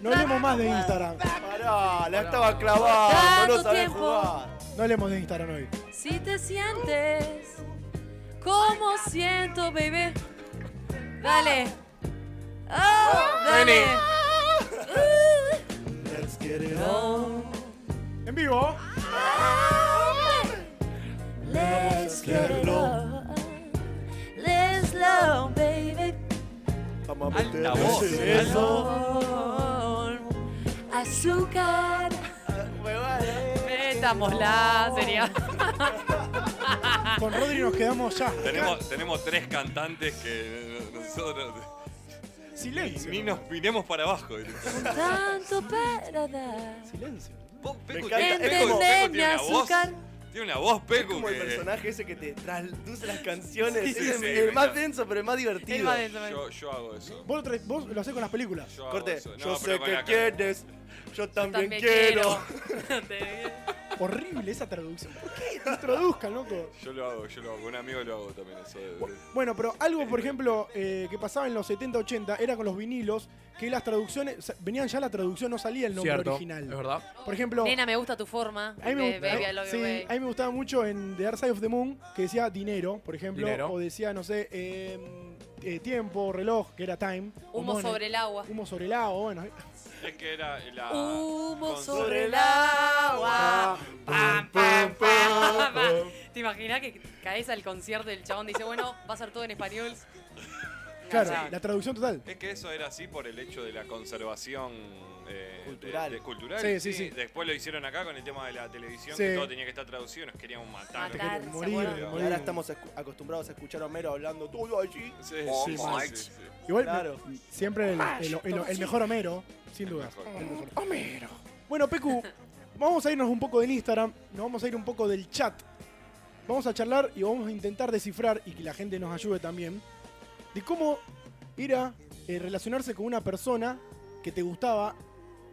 No hablemos más de Instagram. Pará, la estaba clavando. Tanto No sabés tiempo. jugar. No hablemos de Instagram hoy. Si te sientes como siento, baby. Dale. Oh, dale. Let's get it on. En vivo. Let's get it on. Let's slow, baby. Vamos a Alta meterle voz, eso. Azúcar. Me. Metámosla, sería. Con Rodri nos quedamos ya. Tenemos, tenemos tres cantantes que nosotros Silencio. ni nos miremos para abajo. Tanto para dar. Silencio. Pecu, encanta, tiene voz. Tiene una voz, Es Pecu, como el que personaje ese que te traduce las canciones. Sí, es sí, el, sí, el más denso, pero el más divertido. El más denso, yo, yo hago eso. Vos lo, traes- vos lo hacés con las películas. Yo Corte. No, yo sé que quieres, yo también, También quiero. Horrible esa traducción. ¿Por qué? Introduzcan, loco. Yo lo hago, yo lo hago. Con un amigo lo hago también eso. de- Bueno, pero algo, por ejemplo, eh, que pasaba en los 70-80 era con los vinilos, que las traducciones, o sea, venían ya la traducción, no salía el nombre Cierto, original. es verdad. Por ejemplo, Nena, me gusta tu forma. a mí, me, gusta- baby, I love you, sí, a mí me gustaba mucho en The Dark Side of the Moon, que decía dinero, por ejemplo, Dinero. o decía, no sé, eh, eh, tiempo, reloj, que era time. o Humo money. sobre el agua. Humo sobre el agua, bueno. Es que era la. Humo sobre el agua. Pam, pam, pam. ¿Te imaginas que caes al concierto y el chabón dice, bueno, va a ser todo en español? Claro, la traducción total. Es que eso era así por el hecho de la conservación eh, de- Cultural. de- cultural. Sí, sí, sí. Después lo hicieron acá con el tema de la televisión, Sí. que todo tenía que estar traducido, nos queríamos matar. Matar, ¿se Morir, morir. ahora estamos acostumbrados a escuchar a Homero hablando todo allí. Sí, Oh, sí, sí, my. sí, sí. Igual, Claro. siempre el, el- el- el mejor Homero, sin duda. Homero. Bueno, Pecu, vamos a irnos un poco del Instagram, nos vamos a ir un poco del chat. Vamos a charlar y vamos a intentar descifrar y que la gente nos ayude también de cómo era eh, relacionarse con una persona que te gustaba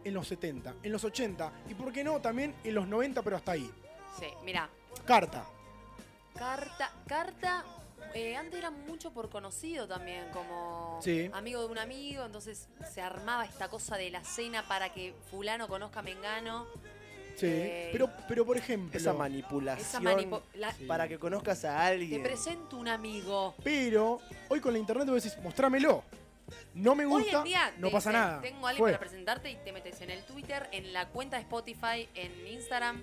en los 70, en los 80 y por qué no también en los 90, pero hasta ahí. Sí, mira, Carta. carta, carta, eh, antes era mucho por conocido también, como Sí. amigo de un amigo, entonces se armaba esta cosa de la cena para que fulano conozca a Mengano. Sí. Eh, pero, pero por ejemplo. Esa manipulación Esa la- para que conozcas a Te alguien. presento un amigo. Pero hoy con la internet vos decís, mostrámelo. No me Hoy gusta, en día no te pasa dicen, nada. Tengo a alguien Fue. para presentarte y te metes en el Twitter, en la cuenta de Spotify, en Instagram.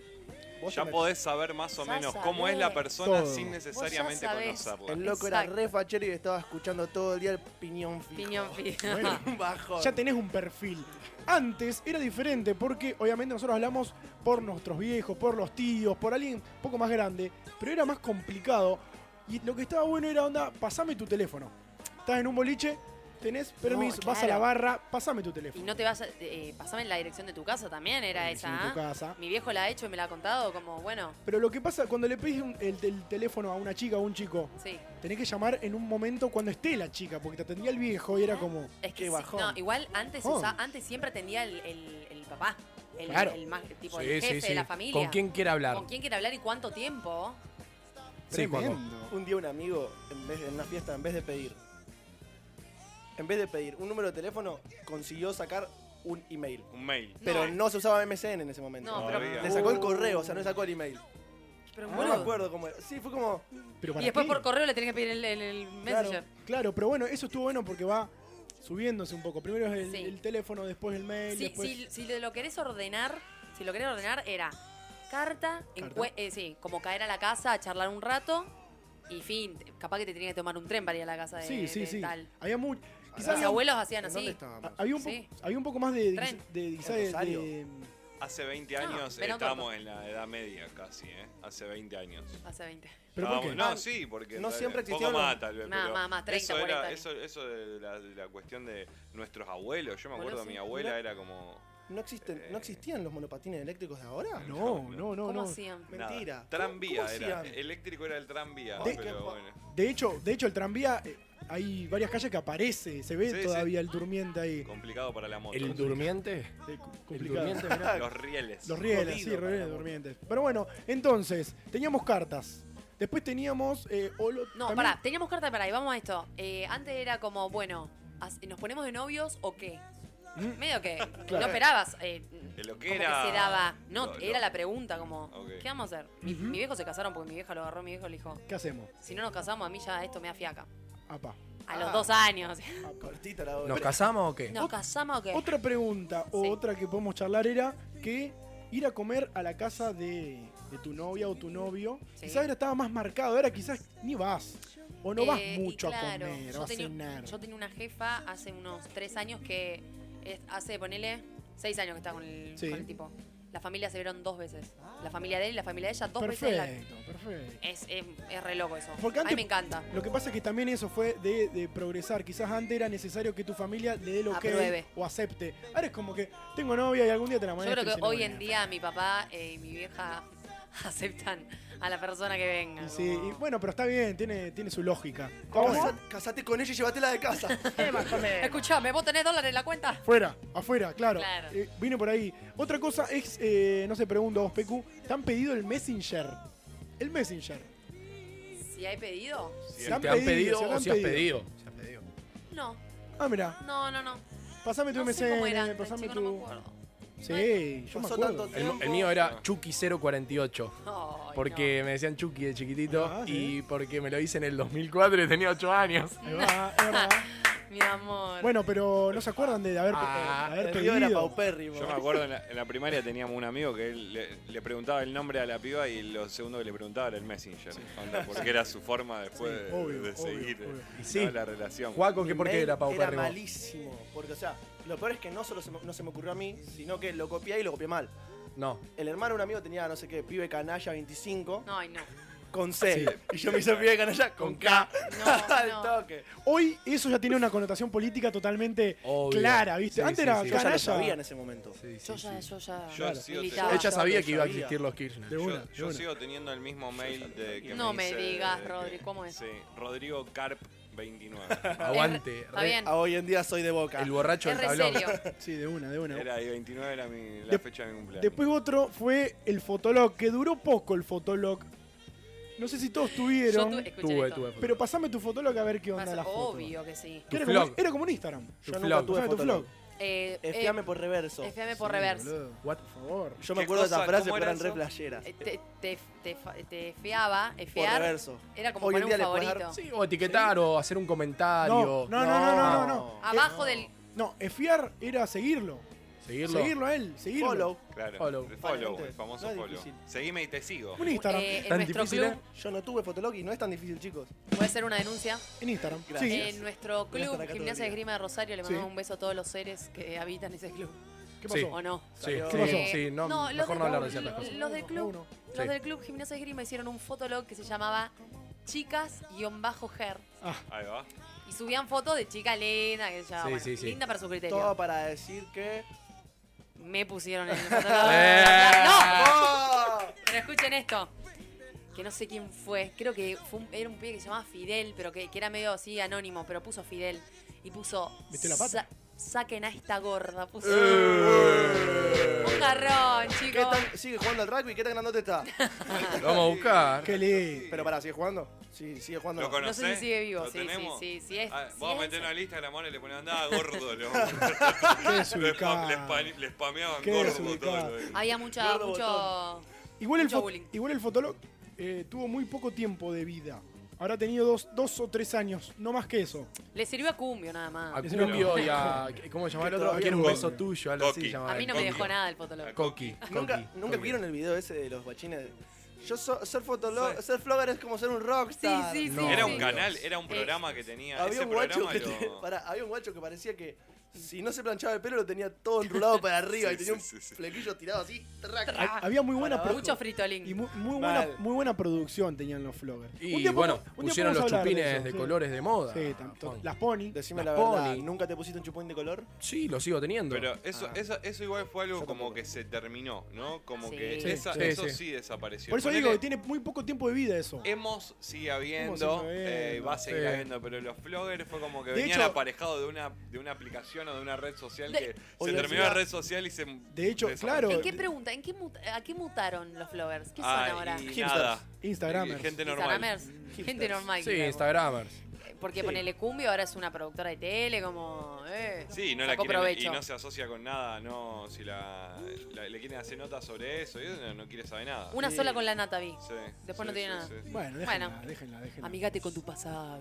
Vos Ya podés saber más o Ya menos cómo es la sabés. persona Todo. sin necesariamente sabés. conocerla. El loco Exacto. era re fachero y estaba escuchando todo el día el piñón fijo. Piñón fijo. Bueno, Un bajón. ya tenés un perfil. Antes era diferente porque obviamente nosotros hablamos por nuestros viejos, por los tíos, por alguien un poco más grande, pero era más complicado. Y lo que estaba bueno era, onda, pasame tu teléfono. Estás en un boliche, tenés permiso, vas a la barra, pasame tu Y teléfono. no te vas a. Eh, pasame en la dirección de tu casa también, era Sí, esa. en tu ¿ah? casa. Mi viejo la ha hecho y me la ha contado, como, bueno, Pero lo que pasa cuando le pedís un- el, el teléfono a una chica o un chico, sí. tenés que llamar en un momento cuando esté la chica, porque te atendía el viejo y era como. Es que Qué sí, bajón. no, igual antes Bajón. usa- antes siempre atendía el, el- el papá. El, Claro. el más, tipo, Sí, el jefe sí. de la familia. ¿Con quién quiere hablar? ¿Con quién quiere hablar y cuánto tiempo? Sí. Un día un amigo, en, vez de, en una fiesta, en vez de pedir, en vez de pedir un número de teléfono, consiguió sacar un email. Un mail. Pero no se usaba MSN en ese momento. No, pero- Todavía. Le sacó el correo, o sea, no le sacó el email. Pero No me boludo. acuerdo cómo era. Sí, fue como. Pero Y ¿para después qué? por correo le tenés que pedir el, el- el Claro, Messenger. claro, pero bueno, eso estuvo bueno porque va subiéndose un poco. Primero es el, Sí. el teléfono, después el mail, Sí, después... si, si lo querés ordenar, si lo querés ordenar, era carta, encue- eh, sí, como caer a la casa a charlar un rato y fin. Capaz que te tenía que tomar un tren para ir a la casa de, sí, sí, de sí. tal. Había muy... Quizás había, abuelos hacían ¿En así. dónde estábamos? había un, po- Sí. había un poco más de... Tren. de, de, quizás En de- Rosario. de- Hace 20 No, años estábamos en la edad media casi, ¿eh? Hace 20 años. Hace 20. ¿Pero por Estábamos- qué? No, Ah, sí, porque... no tal- siempre Poco existieron más, los- tal vez, Más, pero más, más, 30, eso, era, 40 eso, eso de la, de la cuestión de nuestros abuelos. Yo me Boludo, acuerdo, sí. mi abuela era como... ¿No, existen, Eh. ¿No existían los monopatines eléctricos de ahora? No, no, no, ¿Cómo no. hacían? nada. Mentira. Tranvía ¿Cómo era. hacían? Eléctrico era el tranvía, De- pero bueno. De hecho, de hecho, el tranvía, eh, hay varias calles que aparece, se ve Sí, todavía el durmiente ahí. Complicado para la moto. ¿El durmiente? Eh, ¿El durmiente? Los rieles. Los rieles, Jodido sí, rieles durmientes. Pero bueno, entonces, teníamos cartas. Después teníamos... eh, No, también- pará, teníamos carta para ahí, vamos a esto. Eh, antes era como, bueno, ¿nos ponemos de novios o qué? Mm. Medio que Claro. no esperabas. eh, De lo que como era- que se daba. No, lo- lo- era la pregunta, como. ¿qué vamos a hacer? Mi, mi viejo se casaron porque mi vieja lo agarró, mi viejo le dijo, ¿Qué hacemos? si no nos casamos, a mí ya esto me da fiaca. Apa. A los Ah. dos años. Cortita la hora. ¿Nos casamos o qué? ¿Nos casamos o qué? Otra pregunta o Sí. otra que podemos charlar era que ir a comer a la casa de, de tu novia o tu novio, Sí. quizás ahora estaba más marcado, ahora quizás ni vas. O no vas Eh, y mucho claro, a comer, yo o a tenía, cenar. yo tenía una jefa hace unos tres años que es- hace, ponele, seis años que está con el, Sí. con el tipo. La familia se vieron dos veces. La familia de él y la familia de ella dos veces. la- perfecto, perfecto. Es, es, es re loco eso. Porque a mí me encanta. Lo que pasa es que también eso fue de, de progresar. Quizás antes era necesario que tu familia le dé lo que o acepte. Ahora es como que tengo novia y algún día te la Yo creo que hoy en día mi papá eh, y mi vieja aceptan a la persona que venga. Y sí, y bueno, pero está bien, tiene, tiene su lógica. Casate con ella y llévatela de casa. Escuchame, ¿vos tenés dólares en la cuenta? Fuera, afuera, claro. Claro. Eh, vine por ahí. Otra cosa es, eh, no sé, pregunto a vos, Pecu, ¿te han pedido el Messenger? El Messenger. Si hay pedido, ¿Se han ¿Te han pedido, se o han si has pedido? pedido? Si has pedido. no. Ah, mira, No, no, no. pasame tu No sé cómo era MSN, antes, pasame chico, tu... no me acuerdo. Sí, yo me Pasó acuerdo. tanto El, tiempo. el mío era Chucky048. Ay, Porque me decían Chucky de chiquitito Ah, sí. y porque me lo hice en el 2004 y tenía 8 años. Ahí va, es verdad. no. Mi amor. Bueno, pero no se acuerdan de haber, Ah, de haber el pedido. mío era paupérrimo. Yo me acuerdo en la, en la primaria teníamos un amigo que él le, le preguntaba el nombre a la piba y lo segundo que le preguntaba era el Messenger. onda, porque era su forma después de, obvio, de obvio, seguir obvio. ¿no? Y sí. la relación. Juaco, ¿qué Mi por qué mail era Era paupérrimo? malísimo. Porque, o sea, lo peor es que no solo se me, no se me ocurrió a mí, sino que lo copié y lo copié mal. No. El hermano de un amigo tenía, no sé qué, pibe canalla 25 No, ay, no. con C. Y yo me hice pibe canalla con K. Al no. toque. Hoy eso ya tiene una connotación política totalmente Obvio. clara, ¿viste? Sí, Antes sí, era sí. Yo ya lo canalla. sabía en ese momento. Sí, sí, Yo sí. ya, yo ya. Yo Claro. sigo, Militaba. Ella sabía que iba a existir los Kirchner. De yo- una, de yo una. sigo teniendo el mismo mail de que No me digas, Rodri, ¿cómo es? Sí, Rodrigo Carp 29. Aguante. Está re- bien. A hoy en día soy de boca. El borracho Es del re tablón. serio. Sí, de una, de una. Era y 29 era mi, la De- fecha de mi cumpleaños. Después otro fue el Fotolog, que duró poco el Fotolog. No sé si todos tuvieron. Yo tuve- escuchen Tuve, esto. tuve. Pero pasame tu Fotolog a ver qué onda Pasa- la foto. Obvio que sí. Que era, Tu como, flog. era como un Instagram. Yo Tu nunca flog. tuve Pasame tu fotolog. flog. Eh, Efiame eh, por reverso. Efiame por reverso. Boludo, What? Por favor. Yo me ¿Qué acuerdo de esa frase, ¿Cómo pero era eran re playeras. Eh, Te, te, te, te fiaba, Por efiar. reverso. Era como Hoy poner día un dar- favorito. Sí, o etiquetar o hacer un comentario. No, no, no, no, no, no. no. Abajo del. No, efiar era seguirlo. Seguirlo. Seguirlo a él, seguirlo. Follow. Claro, Follow. el follow, Vale, el famoso no es follow. difícil. Seguime y te sigo. Un Instagram. eh, en ¿Tan nuestro difícil, club. eh? Yo no tuve fotolog y no es tan difícil, chicos. Puede ser una denuncia. En Instagram. Gracias. Sí. En nuestro club Gimnasia de día. Esgrima de Rosario le Sí. mandamos un beso a todos los seres que habitan ese club. ¿Qué Sí. pasó? ¿O no? Sí, Salió- sí, ¿Qué pasó? sí, no, No, los mejor no hablar de ciertas cosas. Los del club, los del club Gimnasia de Esgrima hicieron un fotolog que se llamaba Chicas-Her. Ahí va. Y subían fotos de chica linda, que ya, Sí, bueno, sí, sí. linda para su criterio. Todo para decir que. Me pusieron en el fotolog. Eh. ¡No! ¡Oh! Pero escuchen esto. Que no sé quién fue. Creo que fue un- era un pibe que se llamaba Fidel, pero que, que era medio así anónimo, pero puso Fidel. Y puso. ¿Metió la pata? "Sa- saquen a esta gorda. Puso. Eh. Un garrón, ¿Qué chicos. tan- ¿Sigue jugando al rugby? ¿Qué tan grandote está? Lo vamos a buscar. Qué lindo. Pero pará, ¿sigue jugando? Sí, sigue jugando. ¿Lo no. conocés? No sé si sigue vivo, ¿Lo sí, sí, tenemos? sí, sí, es- Ah, sí vamos a es- meter una lista de la mano y le ponen andaba gordo. Lo, Qué le, desubicado. le spam- le spameaban Qué gordo desubicado. todo. lo- Había mucha, Gordo mucho. Igual el, Mucho fo- bullying. igual el Fotolog eh, tuvo muy poco tiempo de vida. Habrá tenido dos, dos o tres años, no más que eso. Le sirvió a Cumbio nada más. A Cumbio y a. ¿Cómo se llama el otro? todavía Quiero un no. beso tuyo, algo así Coqui. A mí no me dejó nada el fotolog. Coqui. ¿Nunca, Coqui, ¿Nunca Coqui. vieron el video ese de los guachines? Yo so- ser fotolog, ser flogger es como ser un rockstar. Sí, sí, No. Era sí. un canal, era un programa que tenía. Había ese un, guacho programa que te- lo- pará, había un guacho que parecía que si no se planchaba el pelo lo tenía todo enrulado para arriba Sí, y tenía un sí, sí, sí. flequillo tirado así. trac. Ha- Había muy buena, Mucho fritolín. y muy, muy buena, muy buena producción tenían los floggers. Y Un bueno, podemos- un pusieron los de chupines eso, de sí. colores de moda. Sí, tanto- las pony. Decime Las la verdad, pony. ¿nunca te pusiste un chupín de color? Sí, lo sigo teniendo. Pero eso, Ah. eso, eso igual fue algo como que se terminó, ¿no? Como Sí. que Sí, esa- sí, eso sí. sí, desapareció. Por eso digo que tiene muy poco tiempo de vida eso. Hemos sigue Hemos habiendo, sigue eh, va a seguir habiendo, pero los floggers fue como que venían aparejados de una, de una aplicación de una red social De- que se terminó la red social y se. De hecho, claro. ¿En qué pregunta? ¿En qué ¿A qué mutaron los flowers? ¿Qué son Ah, ahora? y Hipsters. nada. Instagramers. Gente normal. Instagramers. Gente normal. sí. Instagramers. Porque Sí. ponele Cumbio ahora es una productora de tele, como. Eh, Sí, no la quieren, provecho. y no se asocia con nada, no, si la, la- le quieren hacer notas sobre eso, y eso no, no quiere saber nada. Una Sí. sola con la Nata vi. Sí, Después no tiene sí, nada. sí. Bueno, déjenla, Bueno. déjenla, déjenla. Amigate con tu pasado.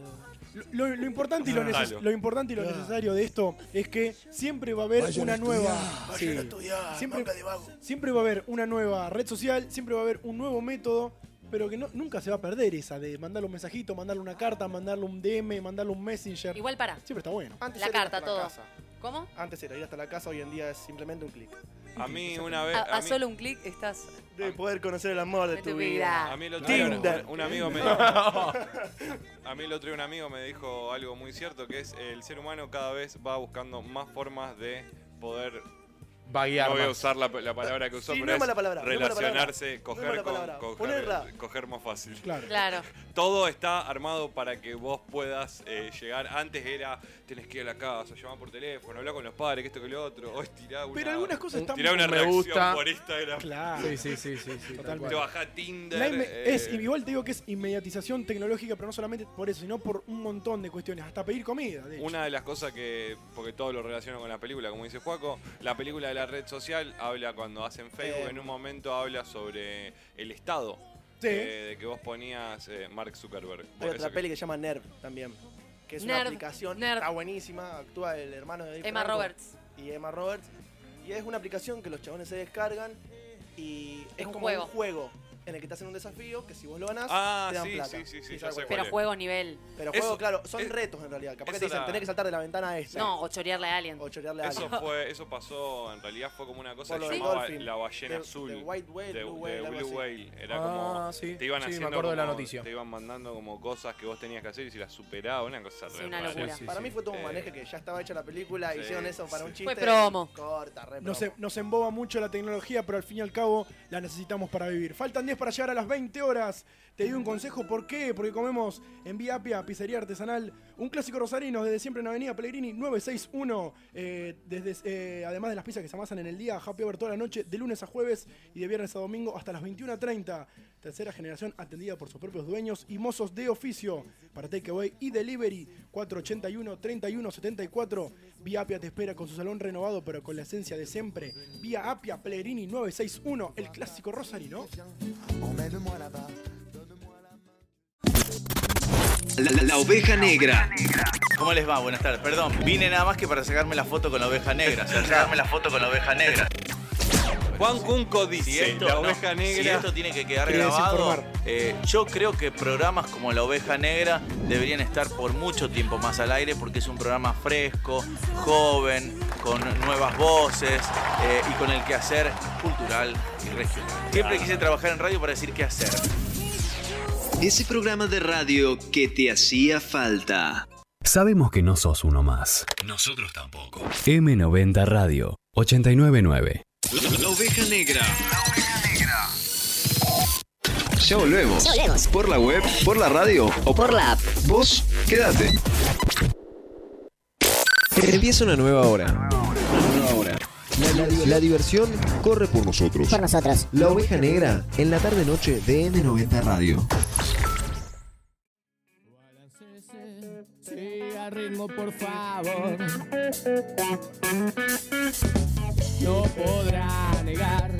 Lo, lo- lo importante y lo, neces- lo importante y lo necesario de esto es que siempre va a haber una nueva. Sí. Vayan a estudiar, Siempre- manga de vago. Siempre va a haber una nueva red social, siempre va a haber un nuevo método, pero que no- nunca se va a perder esa de mandarle un mensajito, mandarle una carta, mandarle un DM, mandarle un messenger. Igual para. Siempre está bueno. Antes La era ir carta, hasta la todo. casa. ¿Cómo? Antes era ir hasta la casa, hoy en día es simplemente un clic. A mí una vez. A, A, a mí, solo un clic estás. De poder conocer el amor de De tu tu vida. vida. a mí el otro día Tinder. un, un amigo me A mí el otro día un amigo me dijo algo muy cierto que es el ser humano cada vez va buscando más formas de poder Vaguear no voy a usar la, la palabra que usó, Sí, pero no es es mala palabra, no es mala palabra. relacionarse, coger con coger, más fácil. Claro. Claro. Todo está armado para que vos puedas eh, llegar. Antes era, tenés que ir a la casa, llamar por teléfono, hablar con los padres, que esto que lo otro. Hoy tirá una, Pero algunas cosas están tirá una Me reacción gusta. por Instagram. Claro. Sí, sí, sí, sí. sí Totalmente. Te bajá Tinder. Eh, es, igual te digo que es inmediatización tecnológica, pero no solamente por eso, sino por un montón de cuestiones, hasta pedir comida. De hecho. Una de las cosas que, porque todo lo relaciono con la película, como dice Juaco, la película de la red social habla cuando hacen Facebook, Eh. en un momento habla sobre el Estado. Sí. eh, de que vos ponías eh, Mark Zuckerberg. Hay otra peli que se llama Nerv también. que es una aplicación, nerd. está buenísima, actúa el hermano de Dave Emma Franco Roberts. Y Emma Roberts. Y es una aplicación que los chabones se descargan y es un como juego. un juego en el que te hacen un desafío que si vos lo ganás, Ah, te dan sí, plata. sí, sí, sí, ¿sabes ya sé cuál Pero es? juego nivel. Pero Eso- juego, claro, son es- retos en realidad. Capaz que eso te dicen, la- tenés que saltar de la ventana esta. No, o chorearle a alguien. O chorearle a Eso alguien. fue, eso pasó, en realidad fue como una cosa que se llamaba Dolphin. la ballena The- azul. the White Whale, de, Blue de Whale, Blue. Whale. Era Ah, como. sí, Te iban sí, me haciendo. de la noticia. Te iban mandando como cosas que vos tenías que hacer y si las superabas, una cosa Sí, re una locura. Sí, Para sí. mí fue todo un manejo que ya estaba hecha la película, hicieron eso para un chiste. Fue promo. Corta, re promo. nos emboba mucho la tecnología, pero al fin y al cabo la necesitamos para vivir. Faltan 10 para llegar a las 20 horas. Te doy un consejo, ¿por qué? Porque comemos en Vía Apia, pizzería artesanal, un clásico rosarino desde siempre en Avenida Pellegrini 961. eh, eh, además de las pizzas que se amasan en el día, happy hour toda la noche, de lunes a jueves y de viernes a domingo hasta las 21.30. Tercera generación atendida por sus propios dueños y mozos de oficio para takeaway y delivery 481-3174. Vía Apia te espera con su salón renovado, pero con la esencia de siempre. Vía Apia Pellegrini 961, el clásico rosarino. La, la- la oveja negra. ¿Cómo les va? Buenas tardes. Perdón, vine nada más que para sacarme la foto con la oveja negra. O sea, sacarme la foto con la oveja negra. Juan Cunco dice, Si esto, la no, oveja si negra. esto tiene que quedar grabado, eh, yo creo que programas como La Oveja Negra deberían estar por mucho tiempo más al aire porque es un programa fresco, joven, con nuevas voces eh, y con el quehacer cultural y regional. Siempre quise trabajar en radio para decir qué hacer. Ese programa de radio que te hacía falta. Sabemos que no sos uno más. Nosotros tampoco. M90 Radio 899. La, la oveja negra. Ya volvemos. Por la web, por la radio o por la app. Vos, quédate. Empieza una nueva hora. Una nueva hora. La, la- la diversión corre por nosotros. Por nosotros. La oveja negra en la tarde noche de M90 Radio. Siga ritmo, por favor. No podrá negar.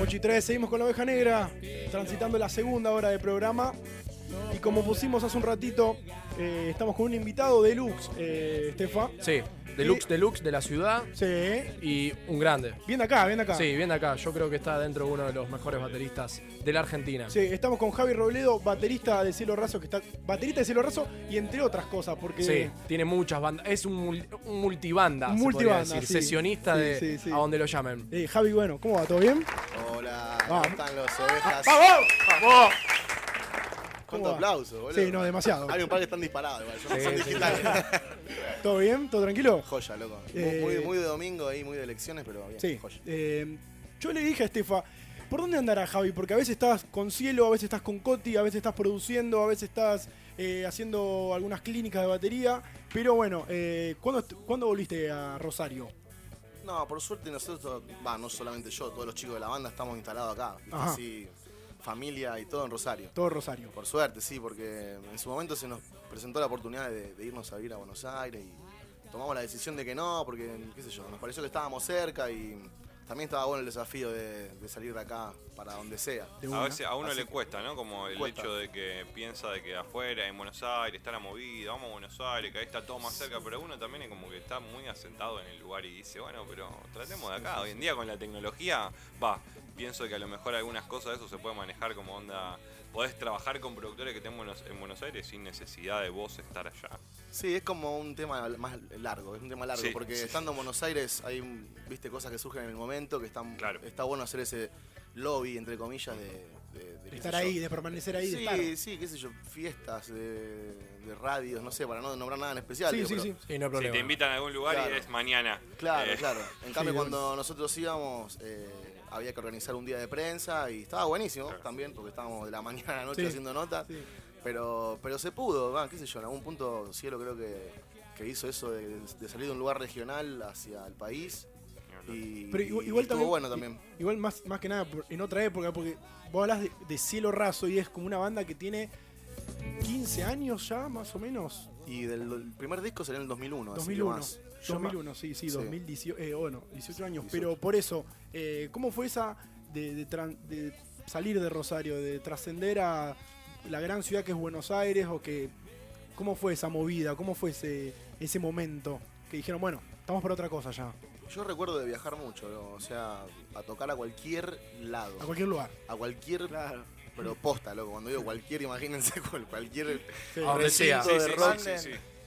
8 y 3, seguimos con la oveja negra, transitando la segunda hora de programa. Y como pusimos hace un ratito, eh, estamos con un invitado deluxe, eh, Estefa. Sí, deluxe, deluxe de la ciudad. Sí. Y un grande. Bien de acá, bien de acá. Sí, bien de acá. Yo creo que está dentro de uno de los mejores bateristas de la Argentina. Sí, estamos con Javi Robledo, baterista de Cielo Raso, que está. Baterista de Cielo Raso y entre otras cosas, porque. Sí, tiene muchas bandas. Es un, mul- un multibanda. Un se podría multibanda, decir, sí. Sesionista Sí, de sí, sí. a donde lo llamen. Eh, Javi, bueno, ¿cómo va? ¿Todo bien? Hola, Vamos. ¿cómo están los ovejas? ¡Vamos! ¡Vamos! ¿Cuánto aplauso, boludo? Sí, no, demasiado. Hay un par que están disparados, igual. Son, Sí, son digitales. ¿Todo bien? ¿Todo tranquilo? Joya, loco. Muy- Eh, Muy, muy de domingo ahí, muy de elecciones, pero bien. Sí. Joya. Eh, yo le dije a Estefa, ¿por dónde andará Javi? Porque a veces estás con Cielo, a veces estás con Coti, a veces estás produciendo, a veces estás eh, haciendo algunas clínicas de batería. Pero bueno, eh, ¿cuándo, ¿cuándo volviste a Rosario? No, por suerte nosotros, va, no solamente yo, todos los chicos de la banda estamos instalados acá. Así, familia y todo en Rosario. Todo Rosario. Por suerte, sí, porque en su momento se nos presentó la oportunidad de, de irnos a vivir a Buenos Aires y tomamos la decisión de que no, porque, qué sé yo, nos pareció que estábamos cerca y también estaba bueno el desafío de, de salir de acá para donde sea. A veces a uno Así le cuesta, ¿no? Como el Cuesta. hecho de que piensa de que afuera, en Buenos Aires, está la movida, vamos a Buenos Aires, que ahí está todo más cerca, pero uno también es como que está muy asentado en el lugar y dice, bueno, pero tratemos de acá. Hoy en día con la tecnología, va, pienso que a lo mejor algunas cosas de eso se puede manejar como onda. Podés trabajar con productores que estén en Buenos, en Buenos Aires sin necesidad de vos estar allá. Sí, es como un tema más largo, es un tema largo, Sí, porque sí. estando en Buenos Aires hay, viste, cosas que surgen en el momento que están, está bueno hacer ese lobby, entre comillas, de... estar yo. ahí, de permanecer ahí, de Sí, estar. sí, qué sé yo, fiestas de, de radios, no sé, para no nombrar nada en especial. Sí, digo, sí, pero- sí. Sí, no hay Si problema. te invitan a algún lugar Claro. y es mañana. Claro, Eh, claro. En cambio, Sí, cuando nosotros íbamos, eh, había que organizar un día de prensa y estaba buenísimo también, porque estábamos de la mañana a la noche Sí, haciendo notas. sí. Pero, pero se pudo, va, qué sé yo, en algún punto Cielo creo que, que hizo eso de, de salir de un lugar regional hacia el país. Y, Pero igual, y igual estuvo también, bueno también. Igual más, más que nada en otra época, porque vos hablas de, de Cielo Raso y es como una banda que tiene 15 años ya, más o menos. Y del, el primer disco salió en el 2001, así que 2001. más. Yo 2001, sí, sí, Sí. 2018, eh, bueno, 18 años. 18. Pero por eso, eh, ¿cómo fue esa de, de tran- de salir de Rosario, de trascender a la gran ciudad que es Buenos Aires o que ¿Cómo fue esa movida? ¿Cómo fue ese, ese momento? Que dijeron, bueno, estamos para otra cosa ya. Yo recuerdo de viajar mucho, ¿no? o sea, a tocar a cualquier lado. A cualquier lugar. A cualquier. Pero posta, loco. Cuando digo cualquier, imagínense cual- cualquier. De Sí, sí, rock.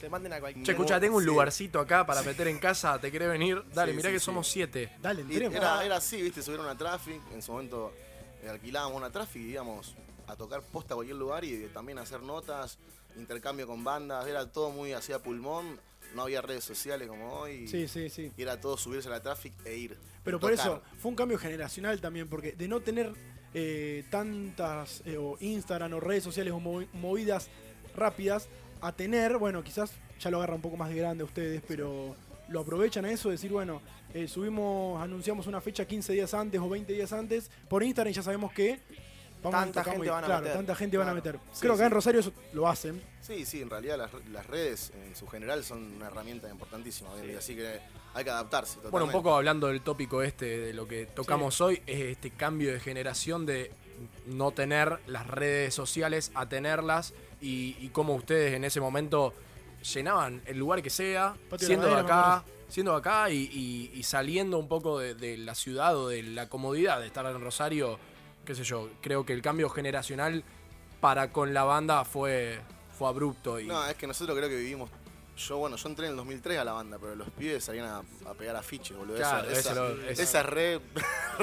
Te manden a cualquier. Che, escucha, tengo un Sí. lugarcito acá para meter en casa. ¿Te querés venir? Dale, Sí, mirá sí, que sí. somos siete. Dale, Y era, era así, viste, subieron una traffic. En su momento eh, alquilábamos una traffic y íbamos a tocar posta a cualquier lugar y también hacer notas, intercambio con bandas. Era todo muy así a pulmón. No había redes sociales como hoy. Sí, sí, sí. Y era todo subirse a la traffic e ir. Pero por tocar. eso fue un cambio generacional también, porque de no tener eh, tantas eh, o Instagram o redes sociales o movi- movidas rápidas, a tener, bueno, quizás ya lo agarra un poco más de grande a ustedes, pero lo aprovechan a eso, decir, bueno, eh, subimos, anunciamos una fecha 15 días antes o 20 días antes por Instagram y ya sabemos que vamos Tanta gente van a claro, meter. tanta gente van a meter. Sí, Creo que sí. en Rosario eso lo hacen. Sí, sí, en realidad las, las redes en su general son una herramienta importantísima hoy en día, así que hay que adaptarse. Bueno, un poco hablando del tópico este, de lo que tocamos hoy, es este cambio de generación de no tener las redes sociales a tenerlas y, y cómo ustedes en ese momento llenaban el lugar que sea, Patio siendo de Madera, acá, siendo acá y, y- y saliendo un poco de, de la ciudad o de la comodidad de estar en Rosario, qué sé yo, creo que el cambio generacional para con la banda fue, fue abrupto y No, es que nosotros creo que vivimos. Yo, bueno, yo entré en el 2003 a la banda, pero los pibes salían a, a pegar afiches, boludo. Claro, esa, eso esa, lo- eso. esa es re,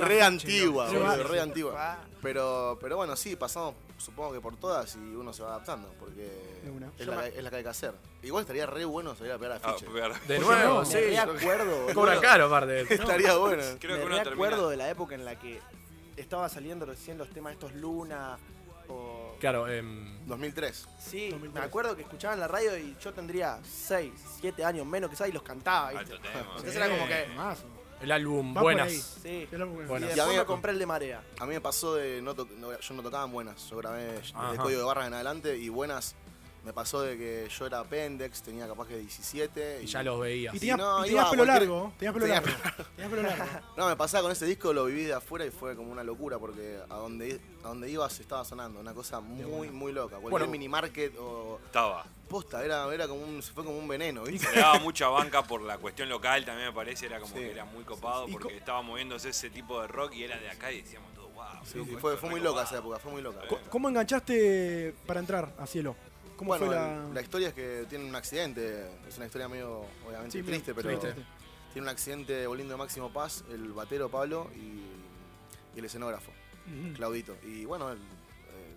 re afiches, antigua, boludo, re antigua. Pero, pero bueno, sí, pasamos supongo que por todas y uno se va adaptando, porque es la, es la que hay que hacer. Igual estaría re bueno salir a pegar Ah, afiches. pegar. De nuevo, no, sí. me reacuerdo, boludo. Cobran caro, aparte. Estaría bueno. Creo que me uno de la época en la que estaba saliendo recién los temas estos Luna o... Claro, em, 2003. Sí, 2003. me acuerdo que escuchaba en la radio y yo tendría 6, 7 años menos que esa y los cantaba. Entonces era como que... Mazo. El álbum Va por Buenas. ahí. Sí. El álbum- Bueno. Y Y a después mí- me compré el de Marea. A mí me pasó de no, to- no- yo no tocaba en buenas, yo grabé Ajá. de código de barras en adelante y buenas me pasó de que yo era Pendex, tenía capaz que 17 Y ya los veías. Y tenías, no, y tenías iba a pelo cualquier- largo. Tenías pelo tenía largo. Tenías pelo largo. No, me pasaba con ese disco, lo viví de afuera y fue como una locura porque a donde, a donde ibas estaba sonando, una cosa muy, muy loca. Cualquier Bueno. mini market o Estaba. Posta, era, era como un, fue como un veneno, ¿viste? Le daba mucha banca por la cuestión local, también me parece, era como Sí. que era muy copado ¿Y porque co- estaba moviéndose ese tipo de rock y era de acá y decíamos todo, wow. Sí, loco, sí, esto fue, fue muy loca copado". esa época, fue muy loca. ¿Cómo enganchaste para entrar a Cielo? ¿Cómo bueno, fue la... la...? historia es que tiene un accidente, es una historia medio, obviamente, Sí, triste, pero triste. tiene un accidente volviendo de Máximo Paz, el batero Pablo y, y el escenógrafo. Claudito. Y bueno, el- eh,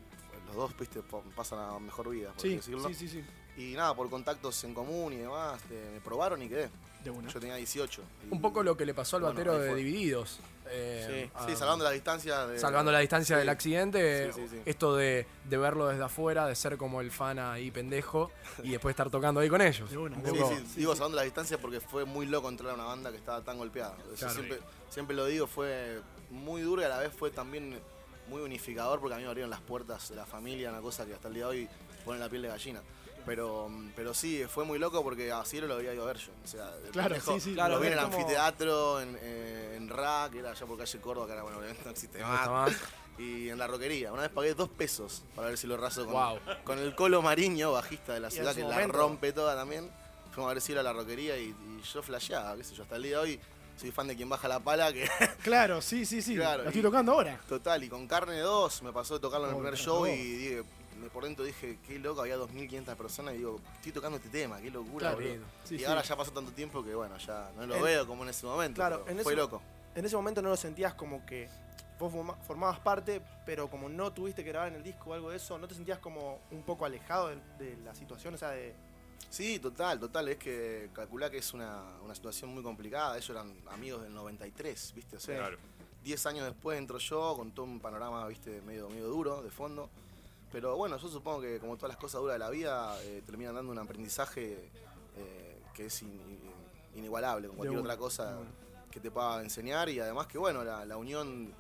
los dos viste, pa- pasan a mejor vida, por Sí, decirlo. sí, sí, sí. Y nada, por contactos en común y demás, me probaron y quedé. De una. Yo tenía 18. y- Un poco lo que le pasó al Bueno, batero de. Divididos. eh, Sí, a- salvando las distancias. de- salvando la distancia Sí. del accidente, Sí, sí, sí. esto de, de verlo desde afuera, de ser como el fan ahí pendejo y después estar tocando ahí con ellos. De una, Sí, sí, digo salvando las distancias porque fue muy loco entrar a una banda que estaba tan golpeada. Yo Claro. siempre, siempre lo digo, fue muy duro y a la vez fue también muy unificador porque a mí me abrieron las puertas de la familia, una cosa que hasta el día de hoy pone la piel de gallina. Pero, pero sí, fue muy loco porque a Cielo lo había ido a ver yo. O sea, Claro, sí, sí. Claro, lo vi en el como- anfiteatro, en, eh, en RAC, que era allá por calle Córdoba, que era bueno, obviamente no existe No más. Y en la roquería. Una vez pagué dos pesos para ver si lo raso con, Wow. con el Colo Mariño, bajista de la ciudad, que momento- la rompe toda también. Fuimos a ver si era la roquería y, y yo flasheaba, qué sé yo, hasta el día de hoy soy fan de quien baja la pala, que Claro, sí, sí, sí. Claro, la estoy tocando ahora. total, y con Carne 2 me pasó de tocarlo en el Oh, primer show 2. y dije, me- por dentro dije, qué loco, había 2.500 personas y digo, estoy tocando este tema, qué locura, Claro, boludo. sí, y sí. ahora ya pasó tanto tiempo que bueno, ya no lo En- veo como en ese momento, Claro, pero en fue ese- loco. En ese momento no lo sentías como que vos forma- formabas parte, pero como no tuviste que grabar en el disco o algo de eso, ¿no te sentías como un poco alejado de, de la situación? O sea, de... Sí, total, total. Es que calculá que es una, una situación muy complicada. Ellos eran amigos del 93, ¿viste? O sea, Claro. 10 años después entro yo con todo un panorama, ¿viste? Medio, medio duro, de fondo. Pero bueno, yo supongo que como todas las cosas duras de la vida, eh, terminan dando un aprendizaje eh, que es in- in- inigualable con cualquier otra cosa que te pueda enseñar. Y además que bueno, la, la unión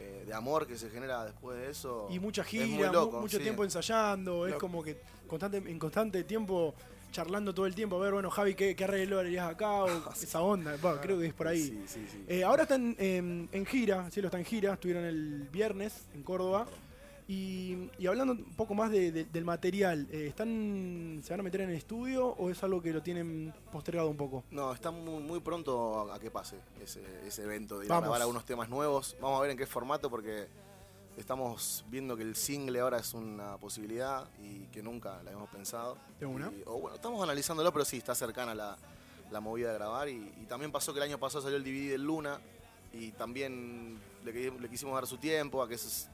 eh, de amor que se genera después de eso. Y mucha es gira, muy mu- loco, mucho sí. tiempo ensayando. Es como que constante, en constante tiempo charlando todo el tiempo. A ver, bueno, Javi, ¿qué, qué arreglo harías acá? O esa onda. Creo que es por ahí. Sí, sí, sí. Eh, ahora están en, en gira, Cielo está en gira, estuvieron el viernes en Córdoba. Y, y hablando un poco más de- de- del material, eh, ¿están, ¿se van a meter en el estudio o es algo que lo tienen postergado un poco? No, está muy, muy pronto a, que pase ese, ese evento de ir a Vamos. grabar algunos temas nuevos. Vamos a ver en qué formato porque estamos viendo que el single ahora es una posibilidad y que nunca la habíamos pensado. ¿De una? Y- o bueno, estamos analizándolo, pero sí, está cercana la, la movida de grabar. Y, y también pasó que el año pasado salió el DVD del Luna y también le, le quisimos dar su tiempo a que eso s-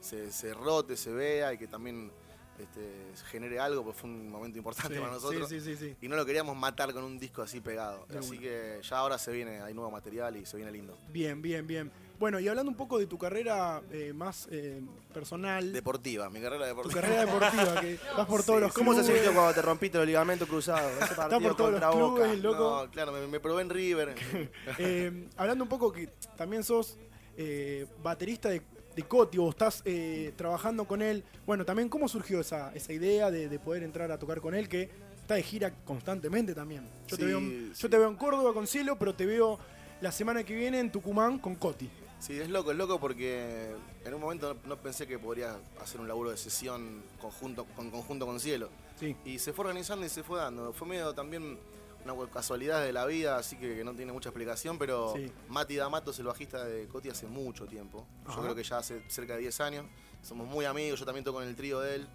se, se rote, se vea y que también este, genere algo, porque fue un momento importante Sí, para nosotros. sí, sí, sí, sí. Y no lo queríamos matar con un disco así pegado. De así una. que ya ahora se viene, hay nuevo material y se viene lindo. Bien, bien, bien. Bueno, y hablando un poco de tu carrera eh, más eh, personal. Deportiva, mi carrera tu deportiva. carrera deportiva, que vas por todos los ¿Cómo se clubes. sintió cuando te rompiste los ligamentos cruzados? Ese partido por todos los contra Boca. clubes, loco. No, claro, me, me probé en River. Eh, hablando un poco que también sos eh, baterista de, de Coti o estás eh, trabajando con él. Bueno, también cómo surgió esa, esa idea de, de poder entrar a tocar con él que está de gira constantemente también. Yo, te, veo, en- sí. yo te veo en Córdoba con Cielo, pero te veo la semana que viene en Tucumán con Coti. Sí, es loco, es loco porque en un momento no, no pensé que podría hacer un laburo de sesión conjunto con conjunto con Cielo. Sí. Y se fue organizando y se fue dando. Fue medio también una casualidad de la vida, así que, que no tiene mucha explicación, pero Sí. Mati D'Amato es el bajista de Coti hace mucho tiempo. Ajá. Yo creo que ya hace cerca de 10 años. Somos muy amigos, yo también toco en el trío de él.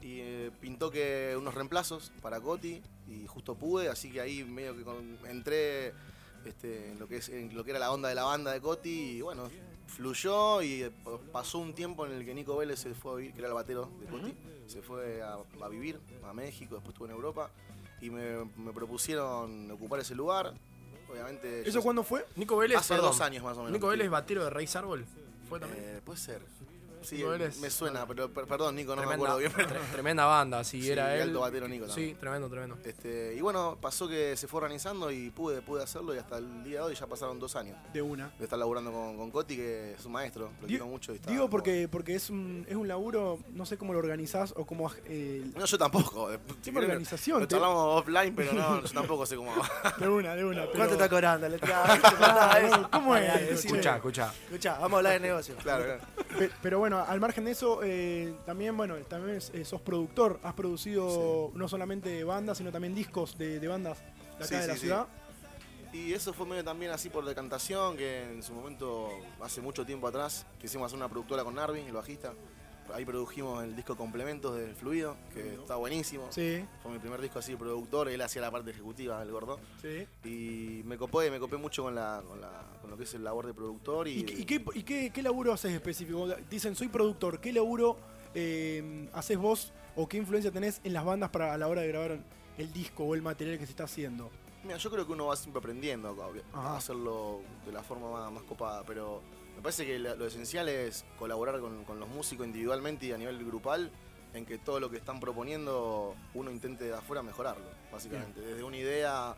Y eh, pintó que unos reemplazos para Coti y justo pude, así que ahí medio que con- entré este, en, lo que es, en lo que era la onda de la banda de Coti y bueno, fluyó y eh, pasó un tiempo en el que Nico Vélez se fue a vivir, que era el batero de Coti, se fue a, a vivir a México, después estuvo en Europa y me, me propusieron ocupar ese lugar. Obviamente. ¿Eso yo- cuándo fue? Nico Vélez, Hace perdón. dos años más o menos. Nico Vélez, batero de Reis Árbol. ¿Fue también? Eh, puede ser. Sí, me suena, pero per- perdón, Nico, no Tremenda- me acuerdo bien. tremenda banda, sí, era y él. alto batero Nico también. Sí, tremendo, tremendo. Este, y bueno, pasó que se fue organizando y pude, pude hacerlo y hasta el día de hoy ya pasaron dos años De una. de estar laburando con, con Coti, que es un maestro, lo quiero mucho. Y está Digo porque, porque es, un, es un laburo, no sé cómo lo organizás o cómo... eh, No, yo tampoco. ¿Qué organización? Lo charlamos offline, pero no, yo tampoco sé cómo. De una, de una. ¿Cuánto pero- está cobrando? Le Ah, ¿Cómo es? Escuchá, escuchá. Escuchá, vamos a hablar de negocio. Claro, claro. Pe- Pero bueno, al margen de eso, eh, también, bueno, también eh, sos productor. Has producido no solamente bandas, sino también discos de, de bandas de acá Sí, de la sí. ciudad. Y eso fue medio también así por decantación, que en su momento, hace mucho tiempo atrás, quisimos hacer una productora con Narvin, el bajista. Ahí produjimos el disco Complementos del Fluido, que está buenísimo. Sí. Fue mi primer disco así de productor, él hacía la parte ejecutiva, el gordo. Sí. Y me copé, me copé mucho con, la, con, la- con lo que es el labor de productor. Y, ¿Y, qué- y qué, y qué- qué laburo haces específico? Dicen, soy productor. ¿Qué laburo eh, haces vos o qué influencia tenés en las bandas para a la hora de grabar el disco o el material que se está haciendo? Mira, yo creo que uno va siempre aprendiendo a- hacerlo de la forma más, más copada, pero me parece que lo esencial es colaborar con, con los músicos individualmente y a nivel grupal, en que todo lo que están proponiendo uno intente de afuera mejorarlo, básicamente. Desde una idea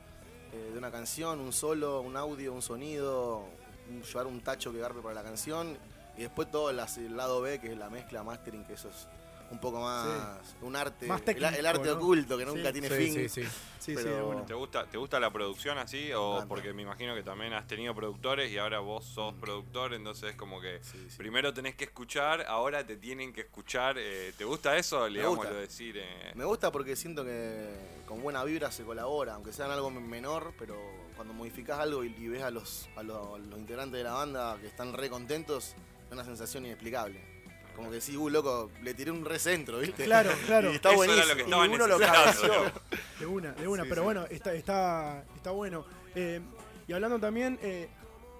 eh, de una canción, un solo, un audio, un sonido, un- llevar un tacho que garpe para la canción, y después todo el, el lado B, que es la mezcla, mastering, que eso es un poco más, un arte, Más el- técnico, el, arte ¿no? oculto que nunca Sí. tiene Sí, fin. sí, sí. Pero-. ¿Te gusta, ¿Te gusta la producción así? O Anda. porque me imagino que también has tenido productores y ahora vos sos productor, entonces es como que primero tenés que escuchar, ahora te tienen que escuchar. eh, ¿Te gusta eso? Le Me vamos gusta. a decir. eh, Me gusta porque siento que con buena vibra se colabora, aunque sean algo menor, pero cuando modificás algo y, y ves a los, a los, los integrantes de la banda que están re contentos, es una sensación inexplicable. Como que sí, uh, loco, le tiré un recentro, ¿viste? Claro, claro. Y está Eso era buenísimo. lo que y uno lo necesitando. cabeció. De una, de una. Sí, pero sí. bueno, está, está, está bueno. Eh, y hablando también, eh,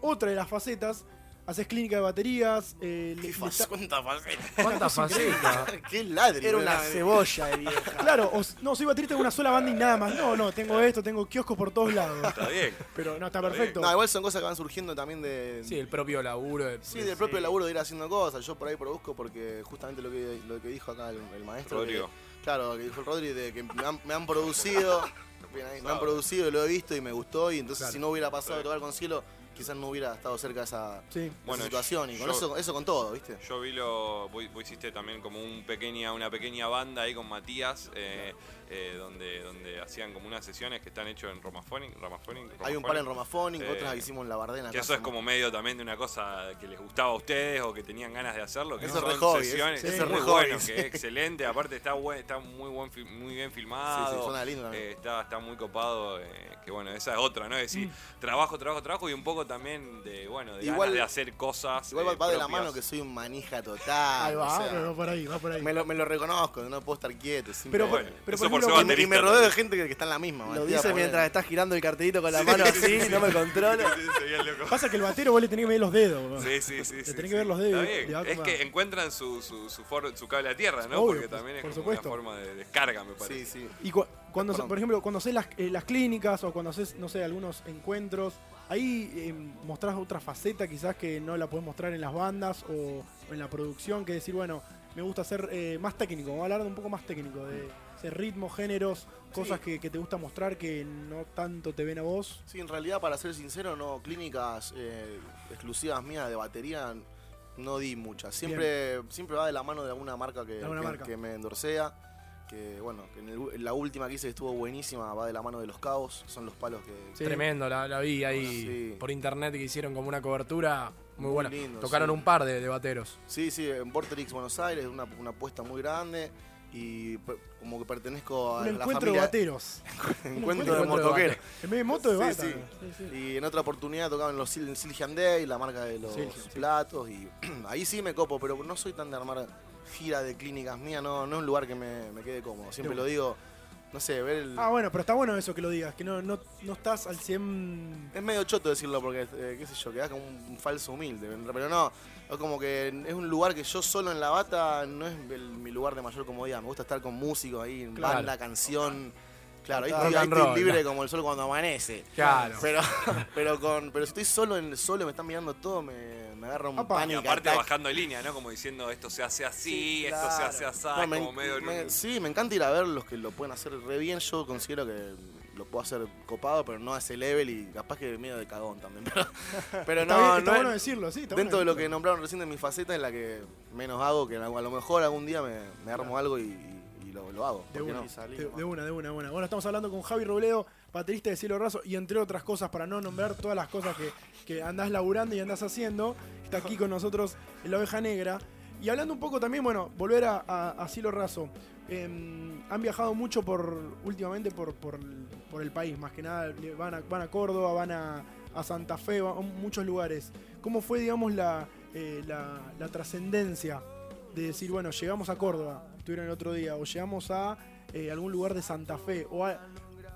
otra de las facetas, haces clínica de baterías. eh, ¿Qué le fa- está- ¿Cuánta faceta? ¿Cuántas facetas? ¿Qué ladri? Era una cebolla de vieja. Claro, o no, soy baterista de una sola banda y nada más. No, no, tengo esto, tengo kioscos por todos lados. Está bien. Pero no, está Está perfecto. No, igual son cosas que van surgiendo también de, Sí, el propio laburo. de- Sí, del propio laburo de ir haciendo cosas. Yo por ahí produzco porque justamente lo que, lo que dijo acá el, el maestro. Rodrigo. que- claro, que dijo el Rodri, de que me han, me han producido. me han producido, lo he visto y me gustó. Y entonces Claro. si no hubiera pasado de tocar con cielo, quizás no hubiera estado cerca de esa, Sí. de esa Bueno, situación. Y con yo- eso, eso con todo, ¿viste? Yo vi lo. Vos, vos hiciste también como un pequeña, una pequeña banda ahí con Matías. eh, eh, donde, donde hacían como unas sesiones que están hechas en Romaphonic. Romaphonic, Hay un par en Romaphonic, Eh, otras que hicimos en La Bardena. Que eso es como medio también de una cosa que les gustaba a ustedes o que tenían ganas de hacerlo. Que Eso es son hobby, sesiones es muy re hobby, bueno, sí. que es excelente. Aparte está buen, está muy buen muy bien filmado. Sí, sí, suena lindo. Eh, está, está muy copado. eh, que bueno, esa es otra, ¿no? Es decir, Mm. trabajo, trabajo, trabajo y un poco también de, bueno, de Igual- ganas de hacer cosas. Igual eh, va de la mano que soy un manija total. Ahí va, o sea, va por ahí, va por ahí. Me lo, me lo reconozco, no puedo estar quieto. Pero, por- pero eso por ser y, me, y me baterista rodeo de gente que, que está en la misma. Lo dice mientras estás girando el cartelito con la Sí, mano sí, así, sí, no me controlo. Sí, sí, bien loco. Pasa que el batero vos le tenés que medir los dedos. Sí, sí, sí. Le sí, tenés sí. que ver los dedos. Es que encuentran su, su, su, for- su cable a tierra, ¿no? Obvio, Porque por- también es por como supuesto. una forma de descarga, me parece. Sí, sí. Y cu- cuando, Perdón. por ejemplo, cuando haces las, eh, las clínicas o cuando haces, no sé, algunos encuentros, ahí eh, mostrás otra faceta quizás que no la podés mostrar en las bandas o, o en la producción, que decir, bueno, me gusta ser eh, más técnico, vamos a hablar de un poco más técnico, de, de ritmos, géneros, cosas que, que te gusta mostrar que no tanto te ven a vos. Sí, en realidad, para ser sincero, no, clínicas eh, exclusivas mías de batería no di muchas. Siempre, siempre va de la mano de alguna marca que, alguna que- marca. que me endorsea. Que bueno, que en, el- en la última que hice estuvo buenísima, va de la mano de los cabos, son los palos que. Tremendo, la, la vi ahí Sí. por internet que hicieron como una cobertura muy, Muy buena. lindo, Tocaron sí. un par de, de bateros. Sí, sí, en Vorterix Buenos Aires, una, una apuesta muy grande. Y como que pertenezco a Un la encuentro familia. de bateros. Encuentro de motoqueros. En vez de moto, de Sí, bata. sí. Sí, sí. Y en otra oportunidad tocaban los Sil- Siljan Day, la marca de los platos. Y ahí sí me copo, pero no soy tan de armar gira de clínicas mías, no, no es un lugar que me, me quede cómodo. Siempre No. lo digo, no sé, ver el. Ah, bueno, pero está bueno eso que lo digas, que no, no, no estás al 100... Es medio choto decirlo porque, eh, qué sé yo, quedás como un falso humilde. Pero no, es como que es un lugar que yo solo en la bata no es el- mi lugar de mayor comodidad. Me gusta estar con músicos ahí, en Claro. banda, canción. Claro, ahí Rock estoy, ahí and estoy roll. libre como el sol cuando amanece. Claro. Pero, pero, con, pero si estoy solo, en, solo y me están mirando todo, me, me agarra un Apa. Y aparte ataque. bajando de línea, ¿no? Como diciendo esto se hace así, Sí, esto claro. se hace así, No, me- como medio en me- un- sí, me encanta ir a ver los que lo pueden hacer re bien. Yo considero que lo puedo hacer copado, pero no a ese level y capaz que medio de cagón también. Pero, pero Está no, bien, está no bueno decirlo, sí. Está Dentro de lo que nombraron recién de mi faceta es la que menos hago, que a lo mejor algún día me, me armo algo y, y lo, lo hago. De ¿por qué una, no? de, de una, de una, de una. Bueno, estamos hablando con Javi Robledo, baterista de Cielo Raso, y entre otras cosas, para no nombrar todas las cosas que, que andás laburando y andás haciendo, está aquí con nosotros en la oveja negra. Y hablando un poco también, bueno, volver a, a- a Cielo Raso. Em, han viajado mucho por últimamente por, por, el- por el país, más que nada van a, van a Córdoba, van a, a Santa Fe, van a muchos lugares. ¿Cómo fue, digamos, la, eh, la, la trascendencia de decir, bueno, llegamos a Córdoba, estuvieron el otro día, o llegamos a eh, algún lugar de Santa Fe, o a,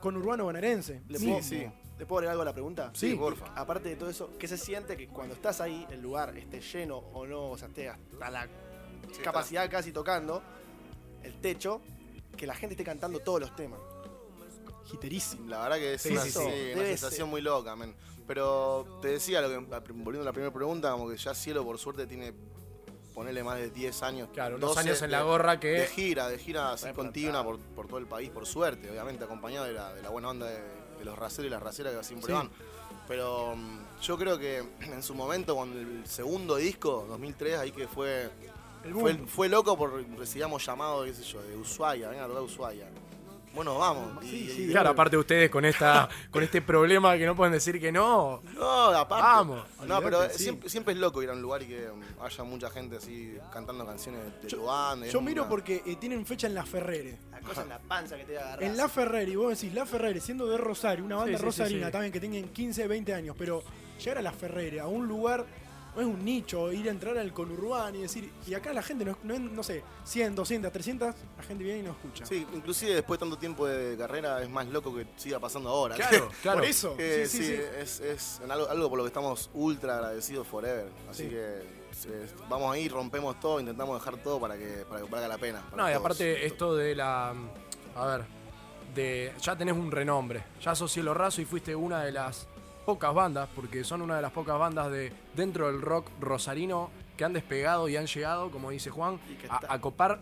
con Urbano Bonaerense? ¿Le Sí, puedo, sí. ¿Le puedo agregar algo a la pregunta? Sí, porfa. Aparte de todo eso, ¿qué se siente que cuando estás ahí, el lugar esté lleno o no, o sea, esté hasta la Sí, capacidad casi tocando, el techo, que la gente esté cantando todos los temas? Giterísimo. La verdad que es Sí, una, sí, una sensación ser. muy loca, men. Pero te decía, lo que, volviendo a la primera pregunta, como que ya Cielo por suerte tiene, ponerle más de 10 años. Claro, unos 12 años en la gorra que- De gira, de gira así continua por, por todo el país, por suerte, obviamente, acompañado de la, de la buena onda de, de los raceros y las raceras que siempre Sí. van. Pero mm, yo creo que en su momento, cuando el segundo disco, 2003, ahí que fue El fue, fue loco por recibíamos llamado, qué sé yo, de Ushuaia, venga a tocar Ushuaia. Bueno, vamos. Sí, sí, Claro, aparte ustedes con esta con este problema que no pueden decir que no. No, aparte. Vamos. No, pero sí. siempre, siempre es loco ir a un lugar y que um, haya mucha gente así cantando canciones de es Yo miro una- porque eh, tienen fecha en La Ferrere. La cosa en la panza que te va a agarrar. En La Ferrere, y vos decís La Ferrere, siendo de Rosario, una banda rosarina también que tengan 15, 20 años, pero llegar a La Ferrere, a un lugar, no es un nicho, ir a entrar al conurbano y decir, y acá la gente no, no, es, no sé, 100, 200, 300, la gente viene y no escucha. Sí, inclusive después de tanto tiempo de carrera es más loco que siga pasando ahora. Claro, claro. Por eso, Que sí, sí, sí, sí. Es, es en algo, algo por lo que estamos ultra agradecidos forever. Así Sí. que es- vamos ahí, rompemos todo, intentamos dejar todo para que, para que valga la pena. No, y todos. aparte esto de la. A ver. De, ya tenés un renombre. Ya sos cielo raso y fuiste una de las pocas bandas, porque son una de las pocas bandas de dentro del rock rosarino que han despegado y han llegado, como dice Juan, a, a copar.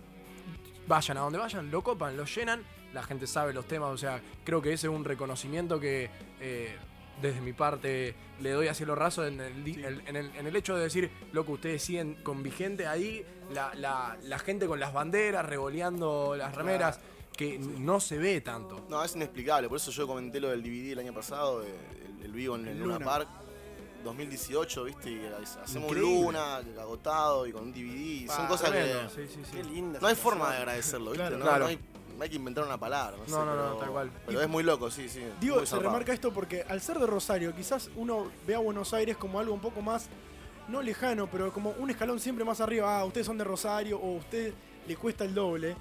Vayan a donde vayan, lo copan, lo llenan, la gente sabe los temas, o sea, creo que ese es un reconocimiento que eh, desde mi parte le doy a cielo raso en el- en el- en el hecho de decir, loco, ustedes siguen con vigente ahí, la, la- la gente con las banderas, revoleando las remeras. Que no se ve tanto. No, es inexplicable. Por eso yo comenté lo del DVD el año pasado, el, el vivo en el Luna, Luna. Park 2018, ¿viste? Y hacemos Increíble. Luna, agotado y con un DVD. Son Ah, cosas tremendo. que. Sí, sí, sí. Qué linda No hay forma de agradecerlo, ¿viste? Claro. no, Claro. no hay, no hay que inventar una palabra. No, sé, No, no, tal cual. Pero es muy loco, sí, sí. Digo, se zarpado. remarca esto porque al ser de Rosario, quizás uno ve a Buenos Aires como algo un poco más, no lejano, pero como un escalón siempre más arriba. Ah, ustedes son de Rosario o a usted le cuesta el doble.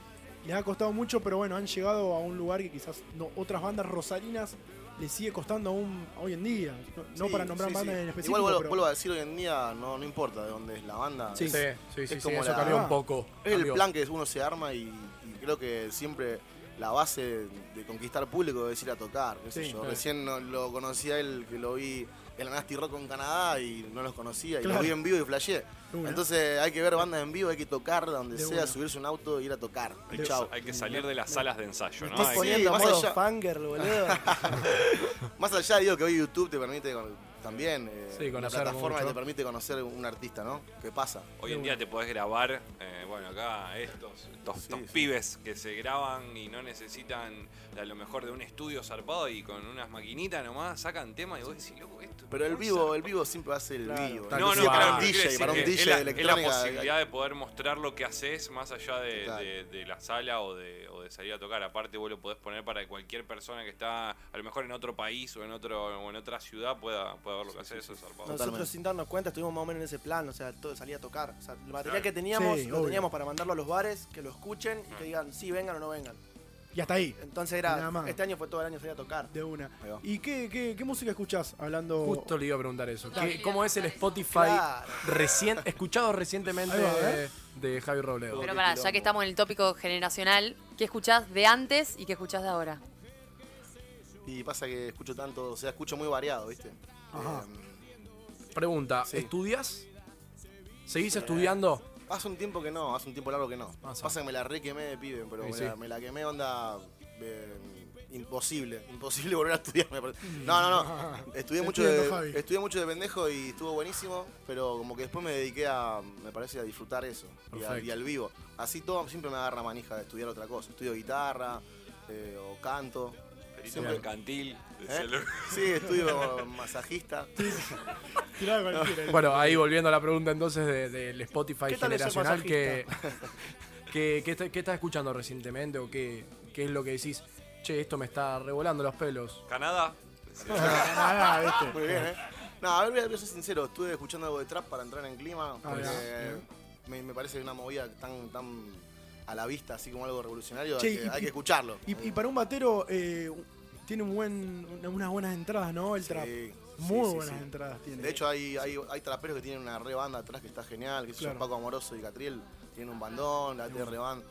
Les ha costado mucho, pero bueno, han llegado a un lugar que quizás no, otras bandas rosarinas les sigue costando aún hoy en día. No, no Sí, para nombrar sí, bandas sí. en específico. Igual vuelvo, pero- vuelvo a decir hoy en día, no, no importa de dónde es la banda. Sí, es, sí, sí, es sí, como eso la- cambió un poco. Es el plan que uno se arma y, y creo que siempre la base de conquistar público es ir a tocar. qué sé Sí, yo. Recién lo conocí a él, que lo vi en la Nasty Rock en Canadá y no los conocía. Y Claro. lo vi en vivo y flasheé. Una. Entonces hay que ver bandas en vivo, hay que tocar donde De sea, una. subirse a un auto e ir a tocar. Hay Y que, hay que salir de las salas de ensayo, ¿no? Estás Hay- poniendo más modo allá- fangirl, boludo. Más allá, digo que hoy YouTube te permite con- también, eh, Sí, una plataforma que te permite conocer un artista, ¿no? ¿Qué pasa? Hoy en día te podés grabar, eh, bueno, acá estos, estos, estos sí. pibes que se graban y no necesitan a lo mejor de un estudio zarpado y con unas maquinitas nomás sacan temas y vos decís, loco, esto. Pero el ¿cómo vivo, el vivo siempre ser el Claro. vivo. No, no, para claro, DJ, para un DJ es la, de es la posibilidad de poder mostrar lo que haces más allá de, Claro. de- de la sala o de, o de salir a tocar. Aparte, vos lo podés poner para que cualquier persona que está a lo mejor en otro país o en otro o en otra ciudad pueda, pueda ver lo que haces. Eso es zarpado. Nosotros Totalmente. sin darnos cuenta estuvimos más o menos en ese plan, o sea, todo salía a tocar. O sea, el material Claro. que teníamos Sí, lo obvio. teníamos para mandarlo a los bares, que lo escuchen y que digan sí vengan o no vengan. Y hasta ahí, Entonces Nada era, más. este año fue todo el año salir a tocar. de una. Ahí va. ¿Y qué, qué, qué música escuchás? Hablando. Justo le iba a preguntar eso. ¿Qué- Dale. ¿Cómo es el Spotify Claro. recien- escuchado recientemente Ahí va, ¿eh? de Javi Robledo? Pero para, ya que estamos en el tópico generacional, ¿qué escuchás de antes y qué escuchás de ahora? Y pasa que escucho tanto, o sea, escucho muy variado, ¿viste? Ajá. Eh, Pregunta, Sí. ¿estudias? ¿Seguís estudiando? hace un tiempo que no, hace un tiempo largo que no. Pasa. Pasa que me la re quemé de pibe, pero Sí, me, sí. La, me la quemé onda eh, imposible, imposible volver a estudiar. me parece. No, no, no. Estudié mucho, de, estudié mucho de pendejo y estuvo buenísimo, pero como que después me dediqué a, me parece, a disfrutar eso y, a- y al vivo. Así todo siempre me agarra manija de estudiar otra cosa. Estudio guitarra eh, o canto. Siempre- mercantil, ¿Eh? Sí, estudio masajista. Cualquiera. Bueno, ahí volviendo a la pregunta entonces de- del Spotify ¿Qué tal es ser generacional, ¿qué, qué, qué está- qué estás escuchando recientemente o qué, qué es lo que decís? Che, esto me está revolando los pelos. Canadá. Ah, ¿viste? Muy bien, ¿eh? No, a ver, voy a ser sincero, estuve escuchando algo de trap para entrar en clima, Ah, me, me parece una movida tan, tan a la vista, así como algo revolucionario, Che, hay, que, y- hay que escucharlo. Y, y para un batero, eh, tiene un buen, una- unas buenas entradas, ¿no? El Sí, trap. sí, Muy sí, buenas sí. entradas tiene. De hecho, hay, hay, hay traperos que tienen una re banda atrás que está genial, que Claro. Paco Amoroso y Catriel tienen un bandón, la TR Band,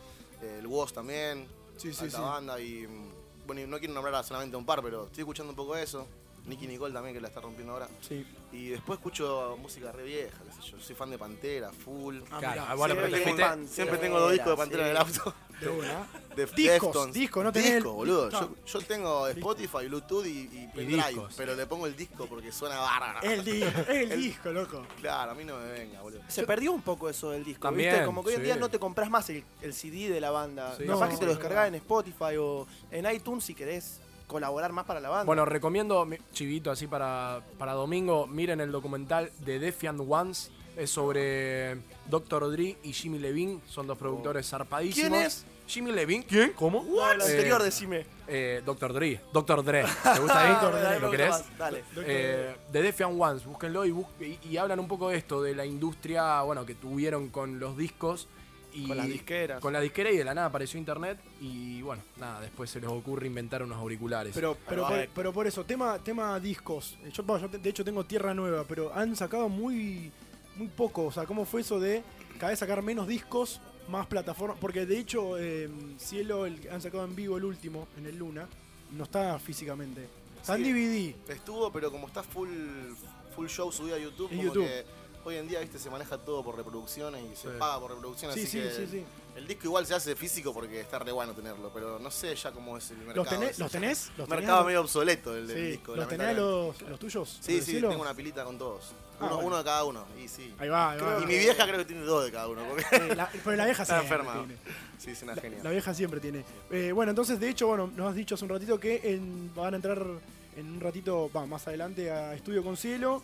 eh, el Woz también, Sí, sí, sí. banda y mm, bueno, no quiero nombrar solamente un par, pero estoy escuchando un poco eso. Nicky Nicole también que la está rompiendo ahora. Sí. Y después escucho música re vieja, qué sé yo. Soy fan de Pantera, full. Ah, Claro, mirá. bueno, Sí, pero te Pantera, Siempre tengo dos discos de Pantera sí. en el auto. De una. De Discos, Deftones. disco, no tenés Disco, el- boludo. Yo, yo tengo Spotify, Bluetooth y, y pendrive, discos. pero le pongo el disco porque suena bárbaro. El disco, el disco, loco. Claro, a mí no me venga, boludo. Se perdió un poco eso del disco, También, ¿viste? Como que hoy en sí. día no te compras más el, el CD de la banda. Sí. Capaz No, que te lo es descargás en. Spotify o en iTunes si querés colaborar más para la banda. Bueno, recomiendo, mi- chivito, así para, para domingo, miren el documental de Defiant Ones. Es sobre Dr. Dre y Jimmy Levine. Son dos productores zarpadísimos. ¿Quién es? Jimmy Levine. ¿Quién? ¿Cómo? El Eh, anterior, decime. eh, Dr. Dre. Dr. Dre. ¿Te gusta ahí? Dale, dale, ¿Lo querés? Dale. Eh, de Defiant Ones, búsquenlo y, bus- y, y hablan un poco de esto, de la industria bueno, que tuvieron con los discos. Y Con las disqueras. Con la disquera y de la nada apareció internet y bueno, nada, después se les ocurre inventar unos auriculares. Pero, pero, por, pero por eso, tema, tema discos. Yo, bueno, yo de hecho tengo Tierra Nueva, pero han sacado muy, muy poco. O sea, ¿cómo fue eso de cada vez sacar menos discos, más plataformas? Porque de hecho, eh, Cielo, el que han sacado en vivo el último, en el Luna, no está físicamente. Está en Sí. DVD. Estuvo, pero como está full, full show subido a YouTube, En como YouTube. que hoy en día, viste, se maneja todo por reproducciones y se Sí. paga por reproducciones, Sí, así sí, que sí, sí. El disco igual se hace físico porque está re bueno tenerlo, pero no sé ya cómo es el mercado. ¿Los tenés? ¿Los tenés? ¿Los mercado tenés? medio obsoleto el del Sí. disco. ¿Los tenés los, los tuyos? Sí, ¿Por sí, tengo una pilita con todos. Ah, uno, bueno. uno de cada uno. Y sí. Ahí va, ahí va. Y mi vieja creo que tiene dos de cada uno. Porque Eh, la- pero la vieja está siempre enferma. tiene. Sí, es una La, genia. la vieja siempre tiene. Eh, bueno, entonces, de hecho, bueno, nos has dicho hace un ratito que en- van a entrar en un ratito, va, más adelante a Estudio con Cielo.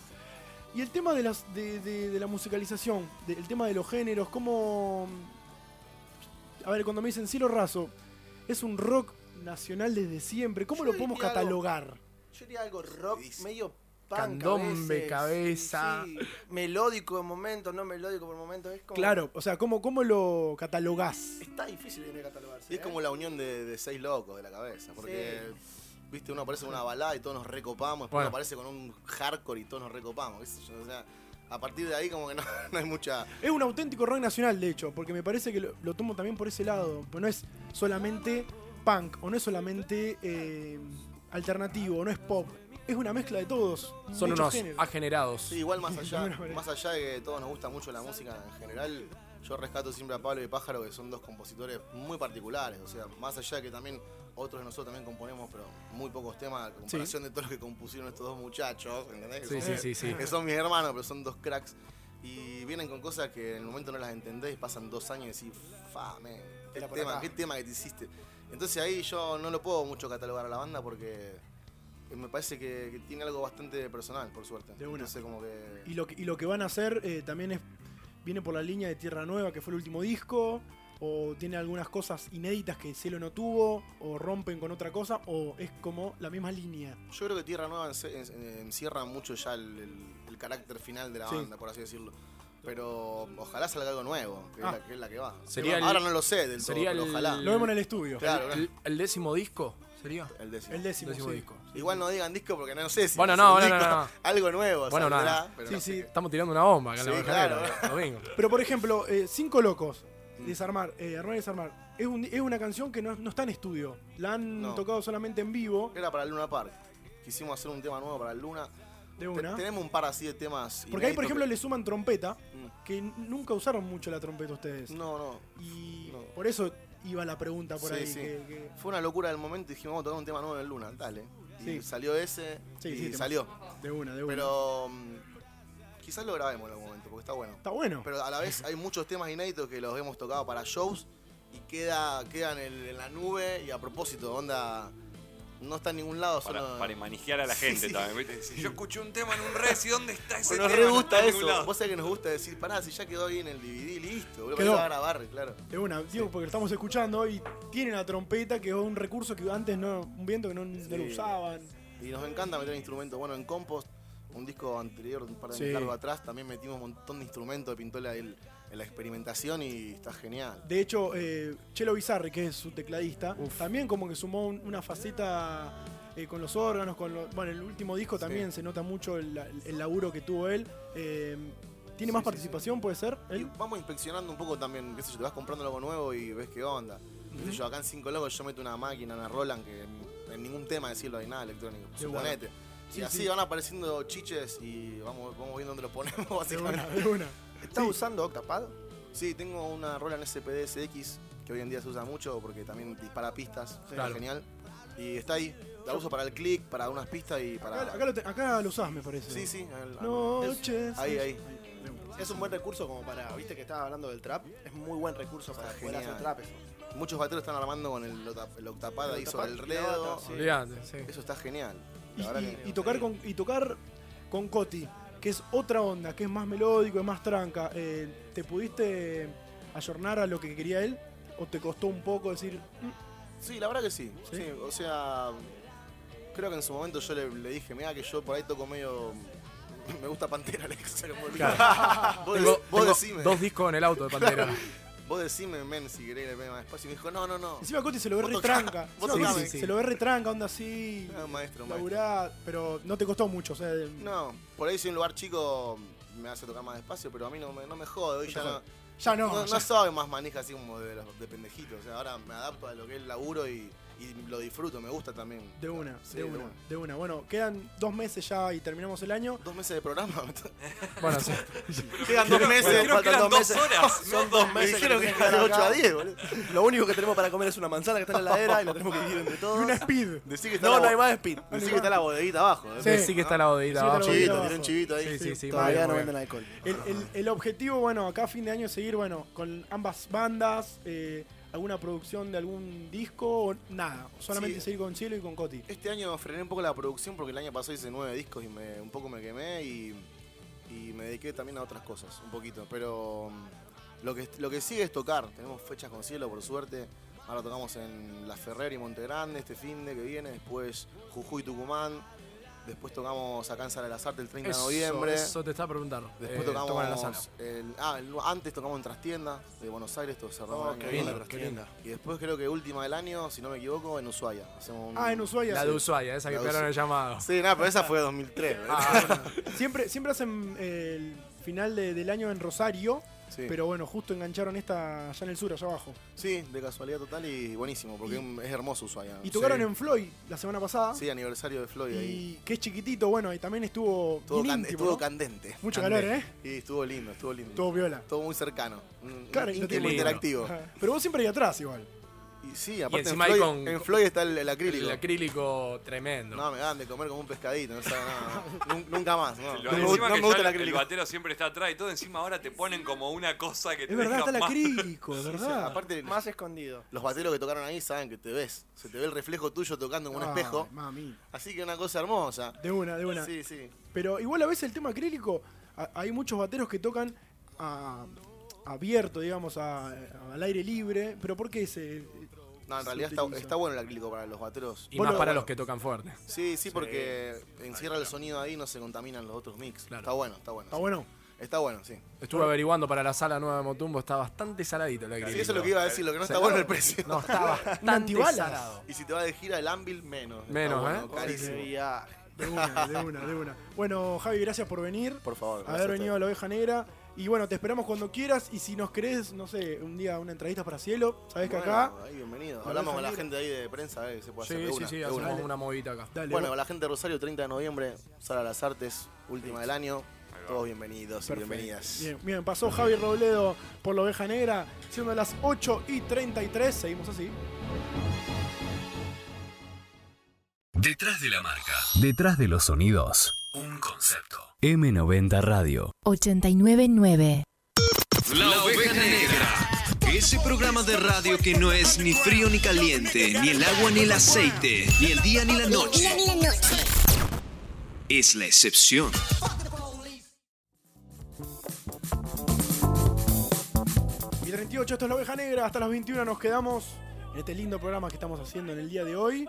Y el tema de, las, de, de- de la musicalización, el tema de los géneros, cómo... A ver, cuando me dicen Cielo Raso, es un rock nacional desde siempre, ¿cómo Yo lo podemos diría algo- catalogar? Yo diría algo rock medio punk Candombe, cabeza. sí, sí, melódico de momento, no melódico por momento. Es como, Claro, o sea, ¿cómo, cómo lo catalogás? Está difícil de catalogarse. Y es ¿eh? como la unión de, de seis locos de la cabeza. Porque, viste, uno aparece con una balada y todos nos recopamos. Después Bueno. uno aparece con un hardcore y todos nos recopamos. O sea, a partir de ahí como que no, no hay mucha... Es un auténtico rock nacional, de hecho, porque me parece que lo, lo tomo también por ese lado. Pues no es solamente punk, o no es solamente eh, alternativo, no es pop. Es una mezcla de todos. Son muchos unos géneros. agenerados. Sí, igual más De allá, más allá de que todos nos gusta mucho la música en general, yo rescato siempre a Pablo y Pájaro, que son dos compositores muy particulares. O sea, más allá de que también otros de nosotros también componemos, pero muy pocos temas, a comparación de todo lo que compusieron estos dos muchachos, ¿entendés? Sí, Que sí, son- sí, sí. Que son mis hermanos, pero son dos cracks. Y vienen con cosas que en el momento no las entendés, pasan dos años y decís, fa, man, ¿qué tema, acá. qué tema que te hiciste? Entonces ahí yo no lo puedo mucho catalogar a la banda porque me parece que, que tiene algo bastante personal, por suerte. De una. Entonces como que... Y lo, que- y lo que van a hacer eh, también es viene por la línea de Tierra Nueva, que fue el último disco, o tiene algunas cosas inéditas que Cielo no tuvo, o rompen con otra cosa, o es como la misma línea. Yo creo que Tierra Nueva encierra mucho ya el, el- el carácter final de la Sí. banda, por así decirlo. Pero ojalá salga algo nuevo, que, Ah. es, la, que es la que va. Sería el- Ahora no lo sé del sería todo, pero el- ojalá. Lo vemos en el estudio. Claro, el, el décimo disco sería. el décimo. El décimo, Décimo sí. disco. Igual no digan disco porque no sé si Bueno, no, no, no, algo nuevo Bueno, saldrá, nada. pero Sí, no sí. Estamos tirando una bomba acá en Sí, la claro. Domingo. Pero por ejemplo, eh, Cinco Locos, Desarmar, eh, Armar y Desarmar, es, un- es una canción que no, no está en estudio. La han No. tocado solamente en vivo, Era para Luna Park. Quisimos hacer un tema nuevo para Luna. de una. Tenemos un par así de temas. Porque ahí, por ejemplo, que- le suman trompeta, Mm. que nunca usaron mucho la trompeta ustedes. No, no. Y No. por eso iba la pregunta por Sí, ahí. sí. que- que- Fue una locura del momento y dijimos, vamos a tocar un tema nuevo en Luna, dale. Y Sí. salió ese y salió. de una, de una. Pero mm, quizás lo grabemos en algún momento, porque está bueno. Está bueno. Pero a la vez hay muchos temas inéditos que los hemos tocado para shows y queda, quedan en, en la nube y a propósito, onda, no está en ningún lado, Para, solo... para manejar a la gente sí. también, ¿viste? Si yo escuché un tema en un res, ¿y dónde está ese Pero nos tema? re No gusta eso. Vos sabés que nos gusta decir, pará, si ya quedó ahí en el DVD, listo. Lo Quedó. a grabar, claro. De una, digo, porque lo estamos escuchando y tiene la trompeta, que es un recurso que antes no, un viento que no, no lo usaban. Y nos encanta meter instrumentos. Bueno, en Compost, un disco anterior, un par de Sí. años atrás, también metimos un montón de instrumentos, pintó la, el- la experimentación y está genial. De hecho, eh, Chelo Bizarri, que es su tecladista, también como que sumó un- una faceta eh, con los órganos, con los, bueno, el último disco también se nota mucho el, el laburo que tuvo él. Eh, ¿Tiene Sí, más sí, participación, puede ser? Y vamos inspeccionando un poco también, qué sé yo, te vas comprando algo nuevo y ves qué onda. Qué sé yo, acá en Cinco Locos yo meto una máquina, una Roland, que en, en ningún tema decirlo hay nada electrónico, Qué suponete. Sí, y así sí. van apareciendo chiches y vamos, vamos viendo dónde los ponemos, De básicamente. una, de una. ¿Estás Sí. usando Octapad? Sí, tengo una Roland SPD SX que hoy en día se usa mucho porque también dispara pistas, está Claro. genial. Y está ahí, la uso para el click, para unas pistas y para... Acá, acá lo, te- acá lo usás, me parece. Sí, sí. al- Noches. Ahí, ahí. Es un buen recurso como para, viste que estabas hablando del trap, es muy buen recurso para Está poder hacer genial. trap eso. Muchos bateros están armando con el, octa- el octapad El ahí sobre el sí. Sí. Eso está genial. Y, La verdad y- que- y tocar con, y tocar con Coti, que es otra onda, que es más melódico, es más tranca. eh, ¿Te pudiste ayornar a lo que quería él? ¿O te costó un poco decir, "Mm, Sí, la verdad que sí. ¿Sí? Sí, o sea, creo que en su momento yo le, le dije, mira que yo por ahí toco medio... Me gusta Pantera, Alex. vos, Tengo, vos tengo decime. dos discos en el auto de Pantera. Vos decime, men, si querés le pegue más despacio. Y me dijo, no, no, no. Encima Coti se lo ve Vos re tocá, tranca. vos. Coti Se lo ve re tranca, onda así. Ah, maestro, maestro. laburá, pero no te costó mucho, o sea, No, por ahí si un lugar chico me hace tocar más despacio, pero a mí no me, no me jode. Hoy No ya no. Ya no, no, ya. soy más manija así como de, los- de pendejito. O sea, ahora me adapto a lo que es el laburo y, y lo disfruto, me gusta también. De una, Sí, de una, de una. Bueno, quedan dos meses ya y terminamos el año. ¿Dos meses de programa? Bueno, sí. Quedan dos meses, que faltan dos meses. horas, Son dos meses. Me dijeron que de estar 8 a acá. 10, boludo. Lo único que tenemos para comer es una manzana que está en la heladera y la tenemos que dividir entre todos. Y una speed. Decí que está No, la no hay más speed. Decí que está la bodeguita abajo. ¿eh? Sí. Sí que está la bodeguita abajo. Chivito, tiene un chivito ahí. Sí, sí, sí. Todavía bien, no venden alcohol. El, el- el objetivo, bueno, acá a fin de año es seguir, bueno, con ambas bandas, eh, alguna producción de algún disco o nada. Solamente Sí. seguir con Cielo y con Coti. Este año frené un poco la producción porque el año pasado hice nueve discos y me, un poco me quemé y, y me dediqué también a otras cosas, un poquito. Pero mm, lo que, lo que sigue es tocar. Tenemos fechas con Cielo, por suerte. Ahora tocamos en La Ferrer y Monte Grande este fin de que viene. Después Jujuy, Tucumán. Después tocamos acá en Sala de las Artes el 30 de noviembre. Eso te estaba preguntando. Después Eh, tocamos. en la sala. el- ah, el- antes tocamos en Trastienda de Buenos Aires, todo cerramos Oh, qué lindo, qué lindo. Y después creo que última del año, si no me equivoco, en Ushuaia. Hacemos un- Ah, en Ushuaia. La sí. de Ushuaia, esa que La de pegaron el llamado. Sí, nada, pero esa fue 2003. Ah, siempre, siempre hacen el final de- del año en Rosario, Sí. pero bueno, justo engancharon esta allá en el sur, allá abajo. Sí, de casualidad total y buenísimo, porque es hermoso Ushuaia. Y tocaron Sí. en Floyd la semana pasada. Sí, aniversario de Floyd ahí. Y que es chiquitito, bueno, y también estuvo, Estuvo, can- íntimo, estuvo ¿no? candente. Mucho Candente. calor, ¿eh? Y estuvo lindo, estuvo lindo. Estuvo viola. Estuvo muy cercano. Un- Claro, íntimo tiene- interactivo. Pero vos siempre ahí atrás igual. Y sí, aparte en encima ahí Floyd, con- en Floyd está el, el acrílico. El acrílico tremendo. No, me dan de comer como un pescadito, no sabe nada. Nun- Nunca más, no. Lo No me, encima gusta- no que me gusta ya el el, acrílico. batero siempre está atrás y todo encima ahora te ponen como una cosa que te Es verdad, deja está el más- acrílico, es Sí, verdad. aparte, Más escondido. los bateros que tocaron ahí saben que te ves. Se te ve el reflejo tuyo tocando en un espejo. mami. Así que una cosa hermosa. De una, de una. Sí, sí. Pero igual a veces el tema acrílico, a- hay muchos bateros que tocan a- abierto, digamos, a- al aire libre. Pero ¿por qué se.? No, en se realidad está, está bueno el acrílico para los bateros. Y más lo- para los que tocan fuerte. Sí, sí, porque encierra el sonido ahí y no se contaminan los otros mix. Claro. Está bueno, está bueno. ¿Está sí. bueno? Está bueno, sí. Estuve averiguando para la sala nueva de Motumbo, está bastante saladito el acrílico. Sí, eso es lo que iba a decir, lo que no está bueno es el precio. No, está bastante salado. Y si te va de gira el Anvil, menos. Menos, bueno, ¿eh? Carísimo. De una, de una, de una. Bueno, Javi, gracias por venir. Por favor. gracias haber venido a la oveja negra. Y bueno, te esperamos cuando quieras. Y si nos querés, no sé, un día una entrevista para cielo, sabés que Bueno, acá. ahí, bienvenido. la Hablamos con la gente ahí de prensa, a ver qué se puede hacer Sí, de sí, una. sí, hacemos una. una movita acá. Dale, Bueno, la gente de Rosario, 30 de noviembre, Sala de las Artes, última del año. Todos bienvenidos y bienvenidas. Bien, bien, pasó Javi Robledo por la oveja negra, siendo las 8 y 33. Seguimos así. Detrás de la marca. Detrás de los sonidos. Un concepto. M90 Radio. 899. La oveja negra. Ese programa de radio que no es ni frío ni caliente, ni el agua ni el aceite, ni el día ni la noche. Es la excepción. Y 38, esto es la oveja negra. Hasta las 21 nos quedamos en este lindo programa que estamos haciendo en el día de hoy.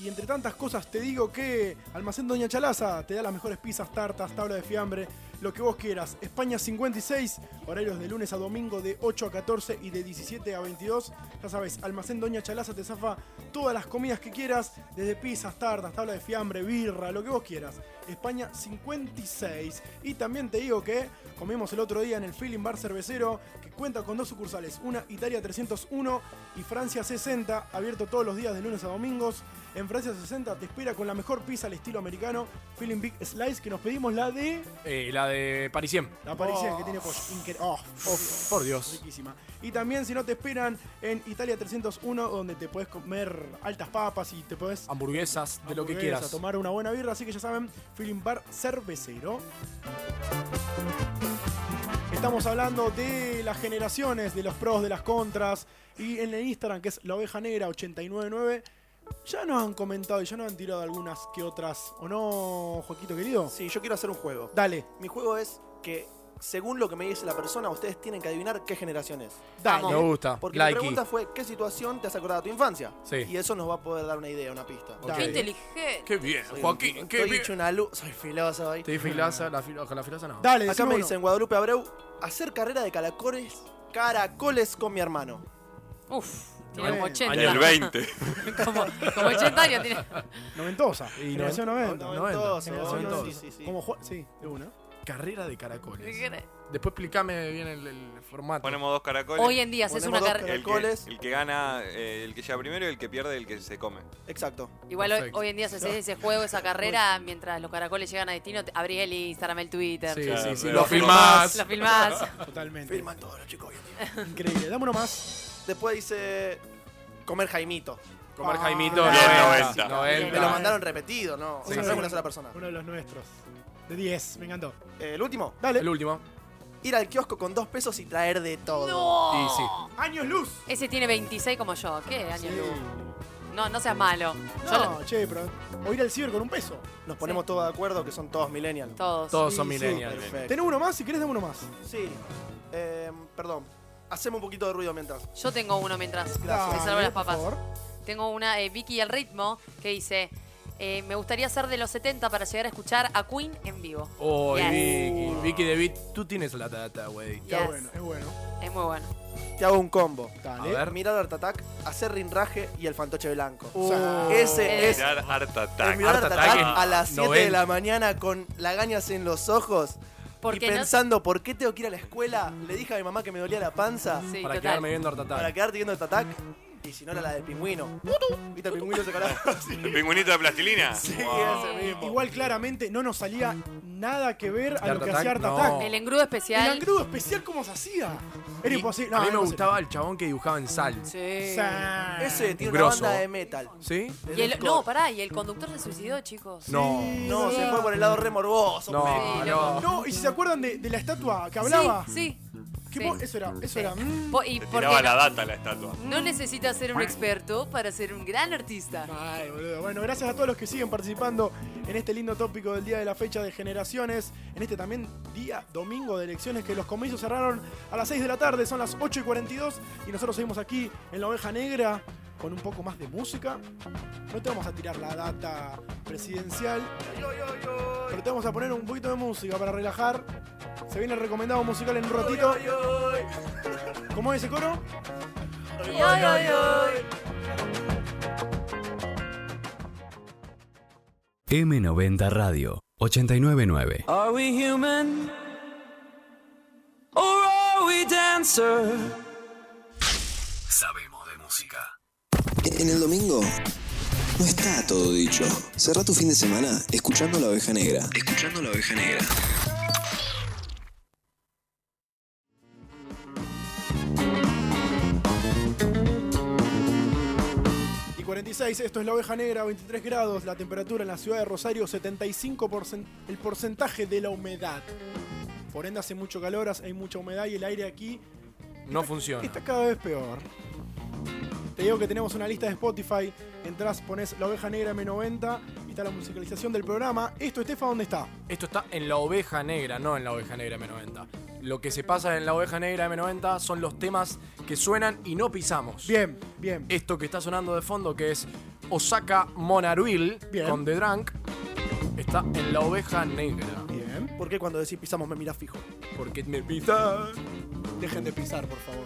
Y entre tantas cosas te digo que Almacén Doña Chalaza te da las mejores pizzas, tartas, tabla de fiambre, lo que vos quieras. España 56, horarios de lunes a domingo de 8 a 14 y de 17 a 22. Ya sabes, Almacén Doña Chalaza te zafa todas las comidas que quieras, desde pizzas, tartas, tabla de fiambre, birra, lo que vos quieras. España 56. Y también te digo que comimos el otro día en el Feeling Bar Cervecero, que cuenta con dos sucursales, una Italia 301 y Francia 60, abierto todos los días de lunes a domingos. En Francia 60 te espera con la mejor pizza al estilo americano, Feeling Big Slice, que nos pedimos la de Eh, la de Parisien. la parisien, que tiene pollo. Incre- oh, Oh, por Dios. riquísima. Y también si no te esperan en Italia 301, donde te puedes comer altas papas y te puedes Hamburguesas, de lo que quieras. tomar una buena birra, así que ya saben, Feeling Bar Cervecero. Estamos hablando de las generaciones, de los pros, de las contras. Y en el Instagram, que es la oveja negra 899, ya nos han comentado y ya nos han tirado algunas que otras. ¿O no, Joaquito querido? Sí, yo quiero hacer un juego. Dale, Mi juego es que, según lo que me dice la persona, ustedes tienen que adivinar qué generación es. dale. Me gusta. Porque Likey. la pregunta fue, ¿qué situación te has acordado de tu infancia? Sí. Y eso nos va a poder dar una idea, una pista. Qué inteligente. Qué bien, Soy- Joaquín, qué estoy bien. hecho una luz. Soy filoso hoy. ¿Te di filaza? La filo- con la filosa no. Dale, Acá decime me uno. dicen Guadalupe Abreu, hacer carrera de caracoles, caracoles con mi hermano. Uf, tiene como 80. Año el 20. como, como 80 años tiene. Noventosa. Y generación 90. Noventoso, Generación sí, 90. sí, sí, sí. Como sí, de una. Carrera de caracoles. Después explícame bien el, el formato. Ponemos dos caracoles. Hoy en día se hace una Ponemos dos carrera. El que, caracoles. el que gana, eh, el que llega primero y el que pierde, el que se come. Exacto. Igual hoy, Perfecto. hoy en día se hace ese juego, esa carrera, mientras los caracoles llegan a destino, te- abrís el Instagram, el Twitter. Sí, sí, sí. Lo filmás. Lo filmás. Totalmente. Firman todos los chicos hoy en día. Increíble. Dame uno más. Después dice comer Jaimito. Comer Ah, Jaimito bien, 90. 90. 90. Me lo mandaron repetido, ¿no? O Sí, sea, no sí. es una sola persona. Uno de los nuestros. De 10. Me encantó. Eh, el último, Dale. El último. ir al kiosco con dos pesos y traer de todo. ¡No! Y sí. Años luz. Ese tiene 26 como yo. ¿Qué años Sí. luz? No, no seas malo. Yo lo- No, che, pero. O ir al ciber con un peso. Nos ponemos todos de acuerdo que son todos millennials. todos. Todos son sí. millennials. Perfecto. ¿Tenés uno más? Si querés, dame uno más. Sí. Eh, perdón. Hacemos un poquito de ruido mientras. Yo tengo uno mientras. Gracias. Me salvo las por papas. favor. Tengo una eh, Vicky y el ritmo que dice. eh, me gustaría ser de los 70 para llegar a escuchar a Queen en vivo. Oh, Yes. Vicky. Vicky David, tú tienes la data, güey. Está Yes. bueno, es bueno. Es muy bueno. Te hago un combo. Dale. A ver. Mirar Art Attack, hacer rinraje y el fantoche blanco. Uh, Ese es. Mirar Art Attack. mirar Art Art Attack a las 7 de 90. la mañana con lagañas en los ojos. Porque y no- pensando, ¿por qué tengo que ir a la escuela? Le dije a mi mamá que me dolía la panza Sí, Para total. quedarme viendo Art para Attack. quedarte viendo Art Attack. Y si no era la del pingüino. ¿Viste el pingüino ¿El pingüinito de plastilina? sí, Wow. ese mismo. Igual claramente no nos salía nada que ver a ¿De lo que Attack? hacía Art No. Attack. El engrudo El especial. engrudo especial, ¿cómo se hacía? Era imposible. a mí me imposible. gustaba el chabón que dibujaba en sal. Sí. Ese tiene Grosso. una banda de metal. ¿Sí? de Y el- deathcore. no, pará, y el conductor se suicidó, chicos. No. No, se fue por el lado re morboso. No, me- no. No, y si se acuerdan de, de la estatua que hablaba. Sí, sí. ¿Qué sí. po- Eso era, eso era. mm. Po- y Te porque tiraba la no, data la estatua. no necesitas ser un experto para ser un gran artista. Ay, boludo. Bueno, gracias a todos los que siguen participando en este lindo tópico del día de la fecha de generaciones. En este también día domingo de elecciones que los comicios cerraron a las 6 de la tarde, son las 8 y 42 y nosotros seguimos aquí en la oveja negra con un poco más de música. No te vamos a tirar la data presidencial, pero te vamos a poner un poquito de música para relajar. Se viene el recomendado musical en un ratito. ¿Cómo es ese coro? Ay, ay, ay. M90 Radio 899. Are we human? Or are we dancer? Sabemos de música. En el domingo no está todo dicho. Cerra tu fin de semana escuchando la oveja negra. Escuchando la oveja negra. Y 46, esto es la oveja negra, 23 grados, la temperatura en la ciudad de Rosario, 75% el porcentaje de la humedad. Por ende hace mucho calor, hay mucha humedad y el aire aquí No funciona. está cada vez peor. Te digo que tenemos una lista de Spotify, entras, pones la oveja negra M90 y está la musicalización del programa. Esto, Estefa, ¿dónde está? Esto está en la oveja negra, no en la oveja negra M90. Lo que se pasa en la oveja negra M90 son los temas que suenan y no pisamos. Bien, bien. Esto que está sonando de fondo, que es Osaka Monaruil Bien. con The Drunk, está en la oveja negra. Bien. ¿Por qué cuando decís pisamos me mirás fijo? Porque me pisa. Dejen de pisar, por favor.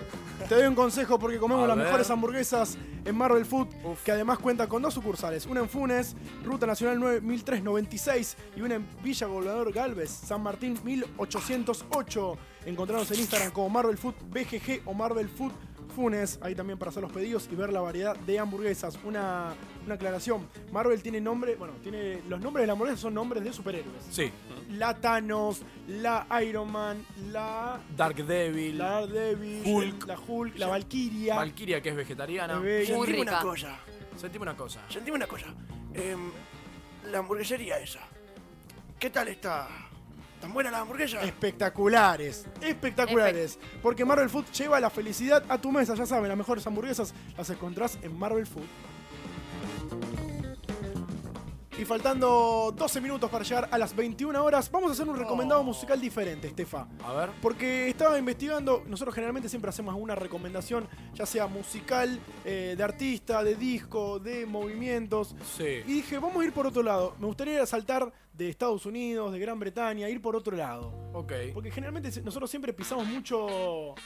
Te doy un consejo porque comemos A las ver. mejores hamburguesas en Marvel Food, que además cuenta con dos sucursales, una en Funes, Ruta Nacional 9396 y una en Villa Gobernador Galvez, San Martín 1808. Encontrarnos en Instagram como Marvel Food BGG o Marvel Food Funes, ahí también para hacer los pedidos y ver la variedad de hamburguesas. Una, una aclaración, Marvel tiene nombre, bueno, tiene los nombres de las hamburguesas son nombres de superhéroes. Sí. La Thanos, la Iron Man, la Dark Devil. la Hulk. la Hulk, la Valkyria. Valkyria, que es vegetariana. Muy Sentime rica. una cosa. Sentime una cosa. Sentime una cosa. La hamburguesería esa. ¿Qué tal está? ¿Tan buena la hamburguesa? Espectaculares, espectaculares. Porque Marvel Food lleva la felicidad a tu mesa, ya saben, las mejores hamburguesas las encontrás en Marvel Food. Y faltando 12 minutos para llegar a las 21 horas, vamos a hacer un recomendado musical diferente, Estefa. A ver. Porque estaba investigando, nosotros generalmente siempre hacemos una recomendación, ya sea musical, eh, de artista, de disco, de movimientos. Sí. Y dije, vamos a ir por otro lado. Me gustaría saltar de Estados Unidos, de Gran Bretaña, ir por otro lado. Ok. Porque generalmente nosotros siempre pisamos mucho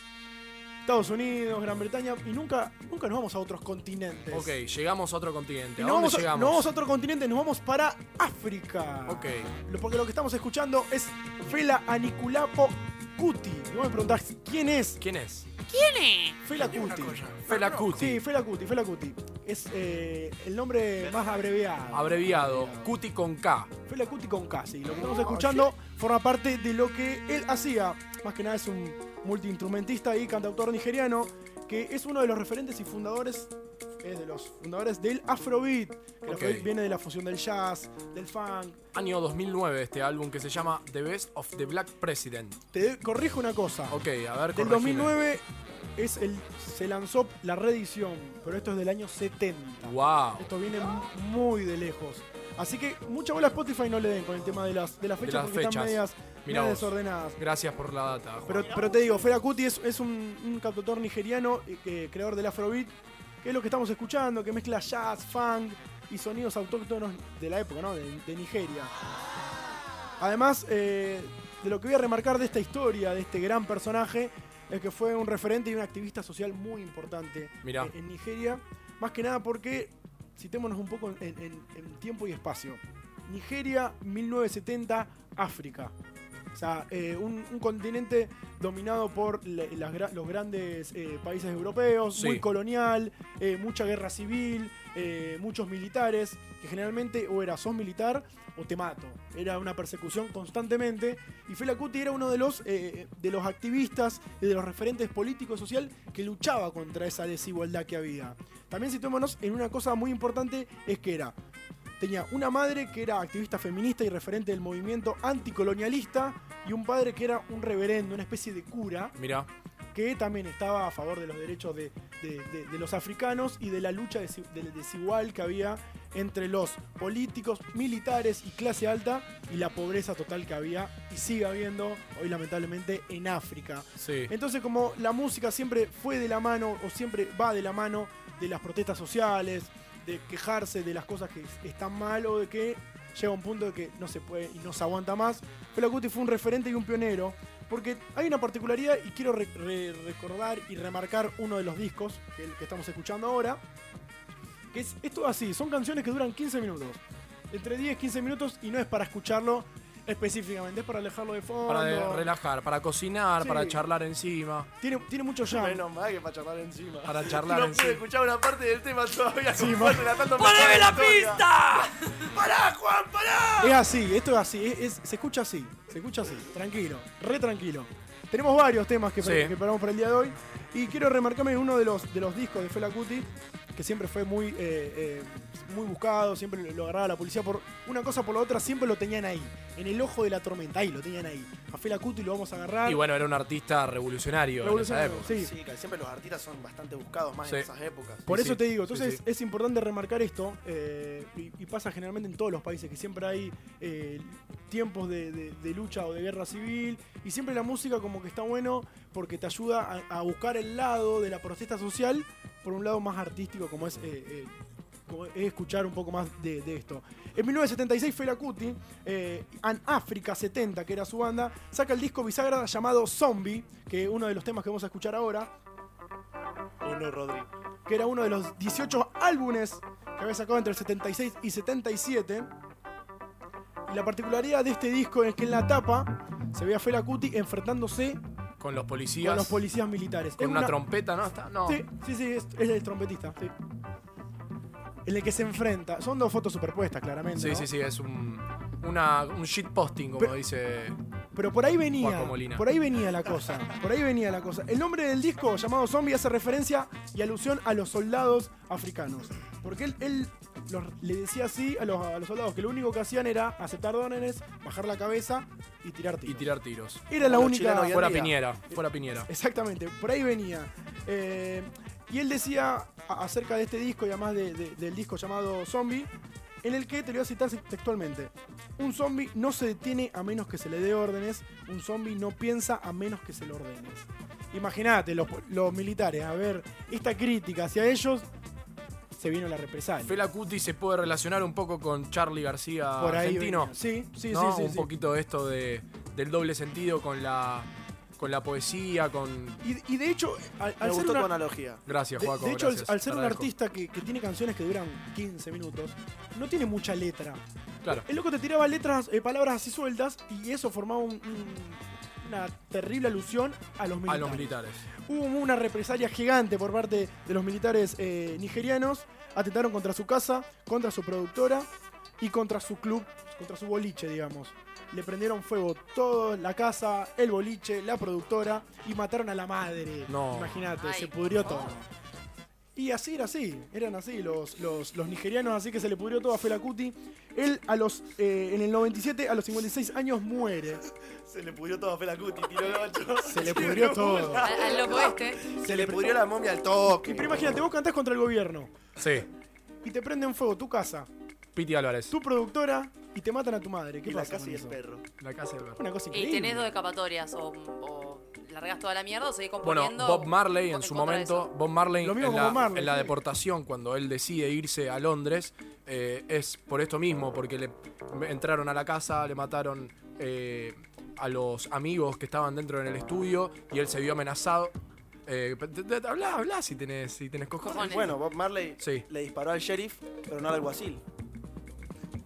Estados Unidos, Gran Bretaña y nunca, nunca nos vamos a otros continentes. Ok, llegamos a otro continente. ¿A nos dónde vamos, a, llegamos? nos vamos a otro continente, nos vamos para África. Ok. Lo- Porque lo que estamos escuchando es Fela Aniculapo Kuti. Y vos me preguntás, ¿quién es? ¿Quién es? ¿Quién es? Fela Kuti. Fela Kuti. Sí, Fela Kuti, Fela Kuti. Es eh, el nombre más abreviado. Abreviado. Kuti con K. Fela Kuti con K, sí. Lo que estamos escuchando forma parte de lo que él hacía. Más que nada es un multiinstrumentista y cantautor nigeriano que es uno de los referentes y fundadores, es de los fundadores del Afrobeat. Que el Ok. Afrobeat viene de la fusión del jazz, del funk. Año 2009 este álbum que se llama The Best of the Black President. Te corrijo una cosa. Ok, a ver, Del corregime. 2009 es el, se lanzó la reedición, pero esto es del año 70. Wow. Esto viene mu- muy de lejos. Así que mucha bola a Spotify no le den con el tema de las, de las De fechas las porque están medias, Mirá medias vos. desordenadas. Gracias por la data. Juan. Pero, pero te digo, Fela Kuti es, es un, un cantautor nigeriano, eh, creador del Afrobeat, que es lo que estamos escuchando, que mezcla jazz, funk y sonidos autóctonos de la época, ¿no? De, de Nigeria. Además, eh, de lo que voy a remarcar de esta historia, de este gran personaje, es que fue un referente y un activista social muy importante Mirá. en Nigeria. Más que nada porque, citémonos un poco en, en- en tiempo y espacio. Nigeria, 1970, África. O sea, eh, un, un continente dominado por le- las gra- los grandes eh, países europeos, Sí. muy colonial, eh, mucha guerra civil, muchos militares, que generalmente o era sos militar o te mato. Era una persecución constantemente. Y Fela Kuti era uno de los, de los activistas y de los referentes políticos y social que luchaba contra esa desigualdad que había. También situémonos en una cosa muy importante, es que era tenía una madre que era activista feminista y referente del movimiento anticolonialista y un padre que era un reverendo, una especie de cura, Mirá. que también estaba a favor de los derechos de, de- de- de los africanos y de la lucha desi- de- desigual que había entre los políticos, militares y clase alta y la pobreza total que había y sigue habiendo hoy lamentablemente en África. Sí. Entonces como la música siempre fue de la mano o siempre va de la mano de las protestas sociales, de quejarse de las cosas que están mal o de que llega un punto de que no se puede y no se aguanta más, Fela fue un referente y un pionero porque hay una particularidad y quiero re- re- recordar y remarcar uno de los discos que, que estamos escuchando ahora, que es esto así, son canciones que duran 15 minutos, entre 10 y 15 minutos y no es para escucharlo específicamente, es para alejarlo de fondo. Para de- relajar, para cocinar, Sí. para charlar encima. Tiene, tiene mucho jam. Menos mal que para charlar encima. Para charlar no en pude escuchar una parte del tema todavía. Sí, relatando ¡Poneme la pista! ¡Pará, Juan, pará! Es así, esto es así, es- es- se escucha así, se escucha así, tranquilo, re tranquilo. Tenemos varios temas que, Sí. que preparamos para el día de hoy y quiero remarcarme uno de los, de los discos de Fela Kuti que siempre fue muy, eh, eh, muy buscado, siempre lo agarraba la policía por una cosa por la otra, siempre lo tenían ahí, en el ojo de la tormenta, ahí lo tenían ahí. A Fela Kuti lo vamos a agarrar. Y bueno, era un artista revolucionario, Revolucionario, en esa época. sí. Siempre los artistas son bastante buscados más Sí. en esas épocas. Por Sí, eso sí. te digo, Sí, entonces sí. es importante remarcar esto, eh, y, y pasa generalmente en todos los países, que siempre hay eh, tiempos de, de- de lucha o de guerra civil, y siempre la música como que está bueno porque te ayuda a, a buscar el lado de la protesta social por un lado más artístico como es, eh, eh, como es escuchar un poco más de, de esto. En 1976 Fela Kuti, eh, An África 70, que era su banda, saca el disco bisagra llamado Zombie, que es uno de los temas que vamos a escuchar ahora, Uno, Rodri. que era uno de los 18 álbumes que había sacado entre el 76 y 77. Y la particularidad de este disco es que en la tapa se ve a Fela Kuti enfrentándose Con los policías. con los policías militares. Con una, trompeta, ¿no? Está- no. Sí, sí, sí, es, es el trompetista. sí. En el que se enfrenta. Son dos fotos superpuestas, claramente. Sí, ¿no? sí, sí, es un, una, un shitposting, como Pero- dice. Pero por ahí venía, por ahí venía la cosa, por ahí venía la cosa. El nombre del disco llamado Zombie hace referencia y alusión a los soldados africanos. Porque él, él los- le decía así a los, a los soldados que lo único que hacían era aceptar órdenes, bajar la cabeza y tirar Y tiros. tirar tiros. Era la única... Fuera. Piñera, fuera Piñera. Exactamente, por ahí venía. Eh, y él decía acerca de este disco y además de- de- del disco llamado Zombie, en el que te lo voy a citar textualmente. Un zombie no se detiene a menos que se le dé órdenes, un zombie no piensa a menos que se le ordenes. Imagínate, los, los militares, a ver, esta crítica hacia ellos, se vino la represalia. Fela Kuti se puede relacionar un poco con Charlie García Por ahí argentino. venía. Sí, sí, ¿no? sí, sí, Un sí. poquito esto de, del doble sentido con la con la poesía, con. Y, y de hecho, al, Me al ser gustó una- tu analogía. Gracias, Juaco. de hecho, al- gracias, al, ser un artista que, que tiene canciones que duran 15 minutos, no tiene mucha letra. Claro. El loco te tiraba letras, eh, palabras así sueltas, y eso formaba un- un- una terrible alusión a los A militares. los militares. Hubo una represalia gigante por parte de los militares eh, nigerianos. Atentaron contra su casa, contra su productora y contra su club, contra su boliche, digamos. Le prendieron fuego toda la casa, el boliche, la productora y mataron a la madre. No. Imagínate, se pudrió todo. Y así era así, eran así los, los, los nigerianos, así que se le pudrió todo a Fela Kuti. Él a los, eh, en el 97, a los 56 años, muere. Se le pudrió todo a Fela Kuti, tiró el ocho. Se le pudrió todo. Al, al loco este. Se le pudrió la momia al toque. Pero imagínate, vos cantás contra el gobierno Sí. y te prenden fuego tu casa, Piti Álvarez. tu productora y te matan a tu madre. ¿Qué Y la pasa casa con y el eso? perro. La casa del perro. Una cosa Y increíble. tenés dos escapatorias. O, o largás toda la mierda o seguís Bueno, componiendo. Bob Marley en su momento, eso. Bob Marley, Lo mismo en, la, Bob Marley, en la sí. deportación, cuando él decide irse a Londres, eh, es por esto mismo, porque le entraron a la casa, le mataron eh, a los amigos que estaban dentro en el estudio y él se vio amenazado. Eh, habla, habla si tenés, si tenés cojones. Cojones. Bueno, Bob Marley Sí. le disparó al sheriff, pero no al alguacil.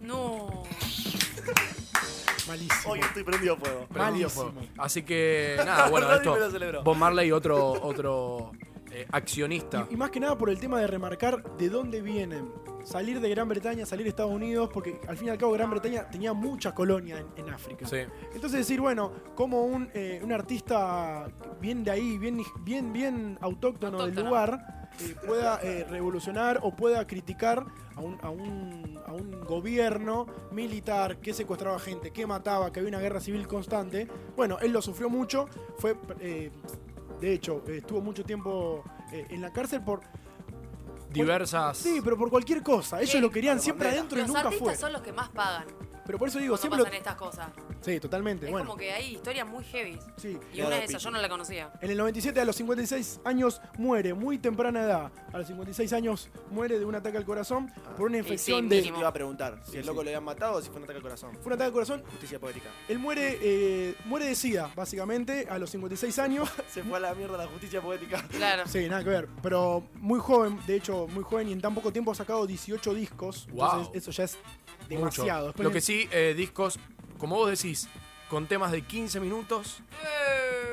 No. Malísimo. Hoy estoy prendido fuego. Prendido Malísimo. fuego. Así que nada, bueno, esto. Bob Marley, otro, otro eh, accionista. Y, y más que nada por el tema de remarcar de dónde vienen. Salir de Gran Bretaña, salir de Estados Unidos, porque al fin y al cabo Gran Bretaña tenía muchas colonias en, en África. Sí. Entonces decir, bueno, como un, eh, un artista bien de ahí, bien, bien, bien autóctono, del lugar, eh, pueda eh, revolucionar o pueda criticar a un, a, un, a un gobierno militar que secuestraba gente, que mataba, que había una guerra civil constante. Bueno, él lo sufrió mucho, fue, eh, de hecho, eh, estuvo mucho tiempo eh, en la cárcel por... Diversas. Sí, pero por cualquier cosa. Ellos Sí. lo querían siempre adentro y Los nunca artistas fue. son los que más pagan Pero por eso digo, cuando siempre... lo- pasan estas cosas. Sí, totalmente. Es bueno, como que hay historias muy heavy. sí. Y una de esas yo no la conocía. En el 97, a los 56 años, muere, muy temprana edad. A los 56 años muere de un ataque al corazón por una infección de. mínimo. iba a preguntar si Sí, el sí. loco le habían matado o si fue un ataque al corazón. Fue un ataque al corazón. Justicia poética. Él muere, eh, muere de SIDA, básicamente, a los 56 años. Se fue a la mierda la justicia poética. Claro. Sí, nada que ver. Pero muy joven, de hecho, muy joven y en tan poco tiempo ha sacado 18 discos. Wow. Entonces, eso ya es. Demasiado. Lo que sí, eh, discos, como vos decís, con temas de 15 minutos,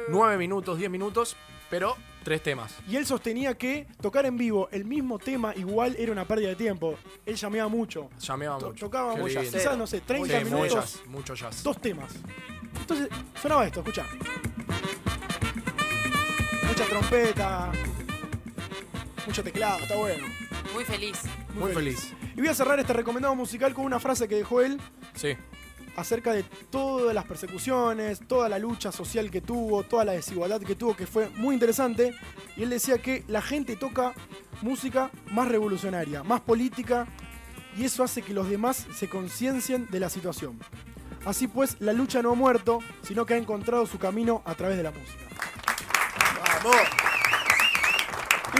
9 minutos, 10 minutos, pero tres temas. Y él sostenía que tocar en vivo el mismo tema igual era una pérdida de tiempo. Él llameaba mucho. Llameaba To- mucho. Tocaba mucho, quizás, no sé, 30 Sí, muy minutos. jazz, mucho jazz. dos temas. Entonces, sonaba esto, escucha. Mucha trompeta, mucho teclado, está bueno. Muy feliz. Muy feliz. Y voy a cerrar este recomendado musical con una frase que dejó él Sí. acerca de todas las persecuciones, toda la lucha social que tuvo, toda la desigualdad que tuvo, que fue muy interesante. Y él decía que la gente toca música más revolucionaria, más política, y eso hace que los demás se conciencien de la situación. Así pues, la lucha no ha muerto, sino que ha encontrado su camino a través de la música. ¡Vamos!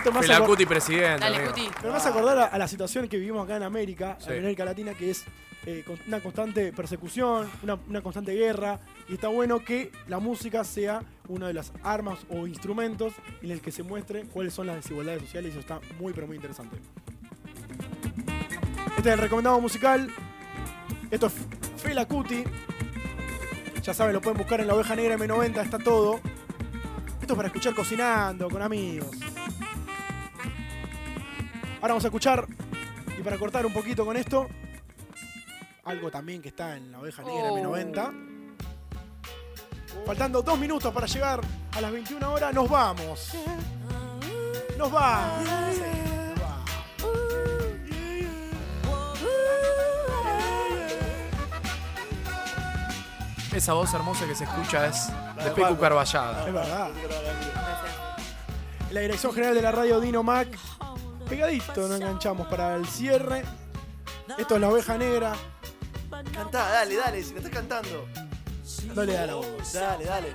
Acor- Kuti presidente. Dale. Cuti. Pero hace acordar a, a la situación que vivimos acá en América, Sí. en América Latina, que es eh, una constante persecución, una, una constante guerra, y está bueno que la música sea una de las armas o instrumentos en el que se muestre cuáles son las desigualdades sociales, y eso está muy, pero muy interesante. Este es el recomendado musical. Esto es Fela Kuti. Ya saben, lo pueden buscar en la oveja negra M90, está todo. Esto es para escuchar cocinando, con amigos. Ahora vamos a escuchar, y para cortar un poquito con esto, algo también que está en la oveja negra Oh. M90. Faltando dos minutos para llegar a las 21 horas, nos vamos. Nos vamos. Sí, nos vamos. Esa voz hermosa que se escucha es de Pecu Carballada. Es verdad. En la dirección general de la radio Dino Mac. Pegadito nos enganchamos para el cierre. Esto es la oveja negra. Cantá, dale, dale, si me estás cantando. No le da la voz. Dale, dale.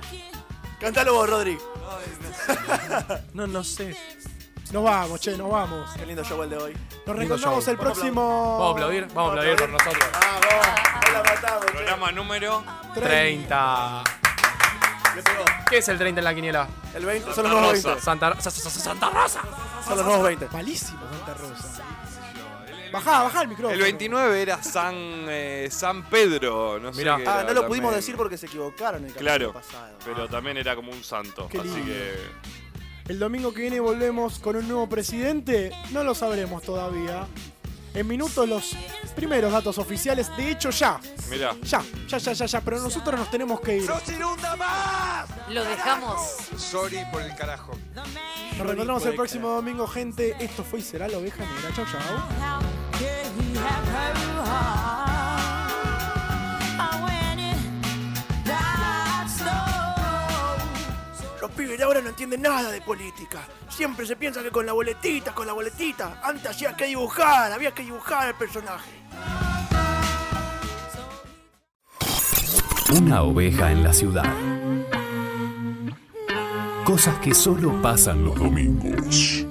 Cantalo vos, Rodri. No, no sé. Nos vamos, che, nos vamos. Qué lindo show el de hoy. Nos reencontramos el Vamos próximo. Vamos a aplaudir, vamos a aplaudir por nosotros. Vamos, ahí la matamos. che. Programa número 30. Le pegó. ¿Qué es el 30 en la quiniela? El 20 son Santa los nuevos Rosa. 20. Santa, Sa- Sa- Sa- Santa Rosa. Son los nuevos 20. Malísimo Santa Rosa. Bajá, bajá el micrófono. El 29 era San, eh, San Pedro, no sé Mirá. qué Ah, era no lo pudimos también. decir porque se equivocaron en el Claro, capítulo pasado. pero también era como un santo. Qué así lindo. que. El domingo que viene volvemos con un nuevo presidente. No lo sabremos todavía. En minutos los primeros datos oficiales. De hecho, ya. Mirá. Ya, ya, ya, ya, ya. Pero nosotros nos tenemos que ir. Lo dejamos. Sorry por el carajo. Nos reencontramos el próximo domingo, gente. Esto fue y será la oveja negra. Chau, chau. Los pibes ahora no entienden nada de política. Siempre se piensa que con la boletita, con la boletita. Antes había que dibujar, había que dibujar el personaje. Una oveja en la ciudad. Cosas que solo pasan los domingos.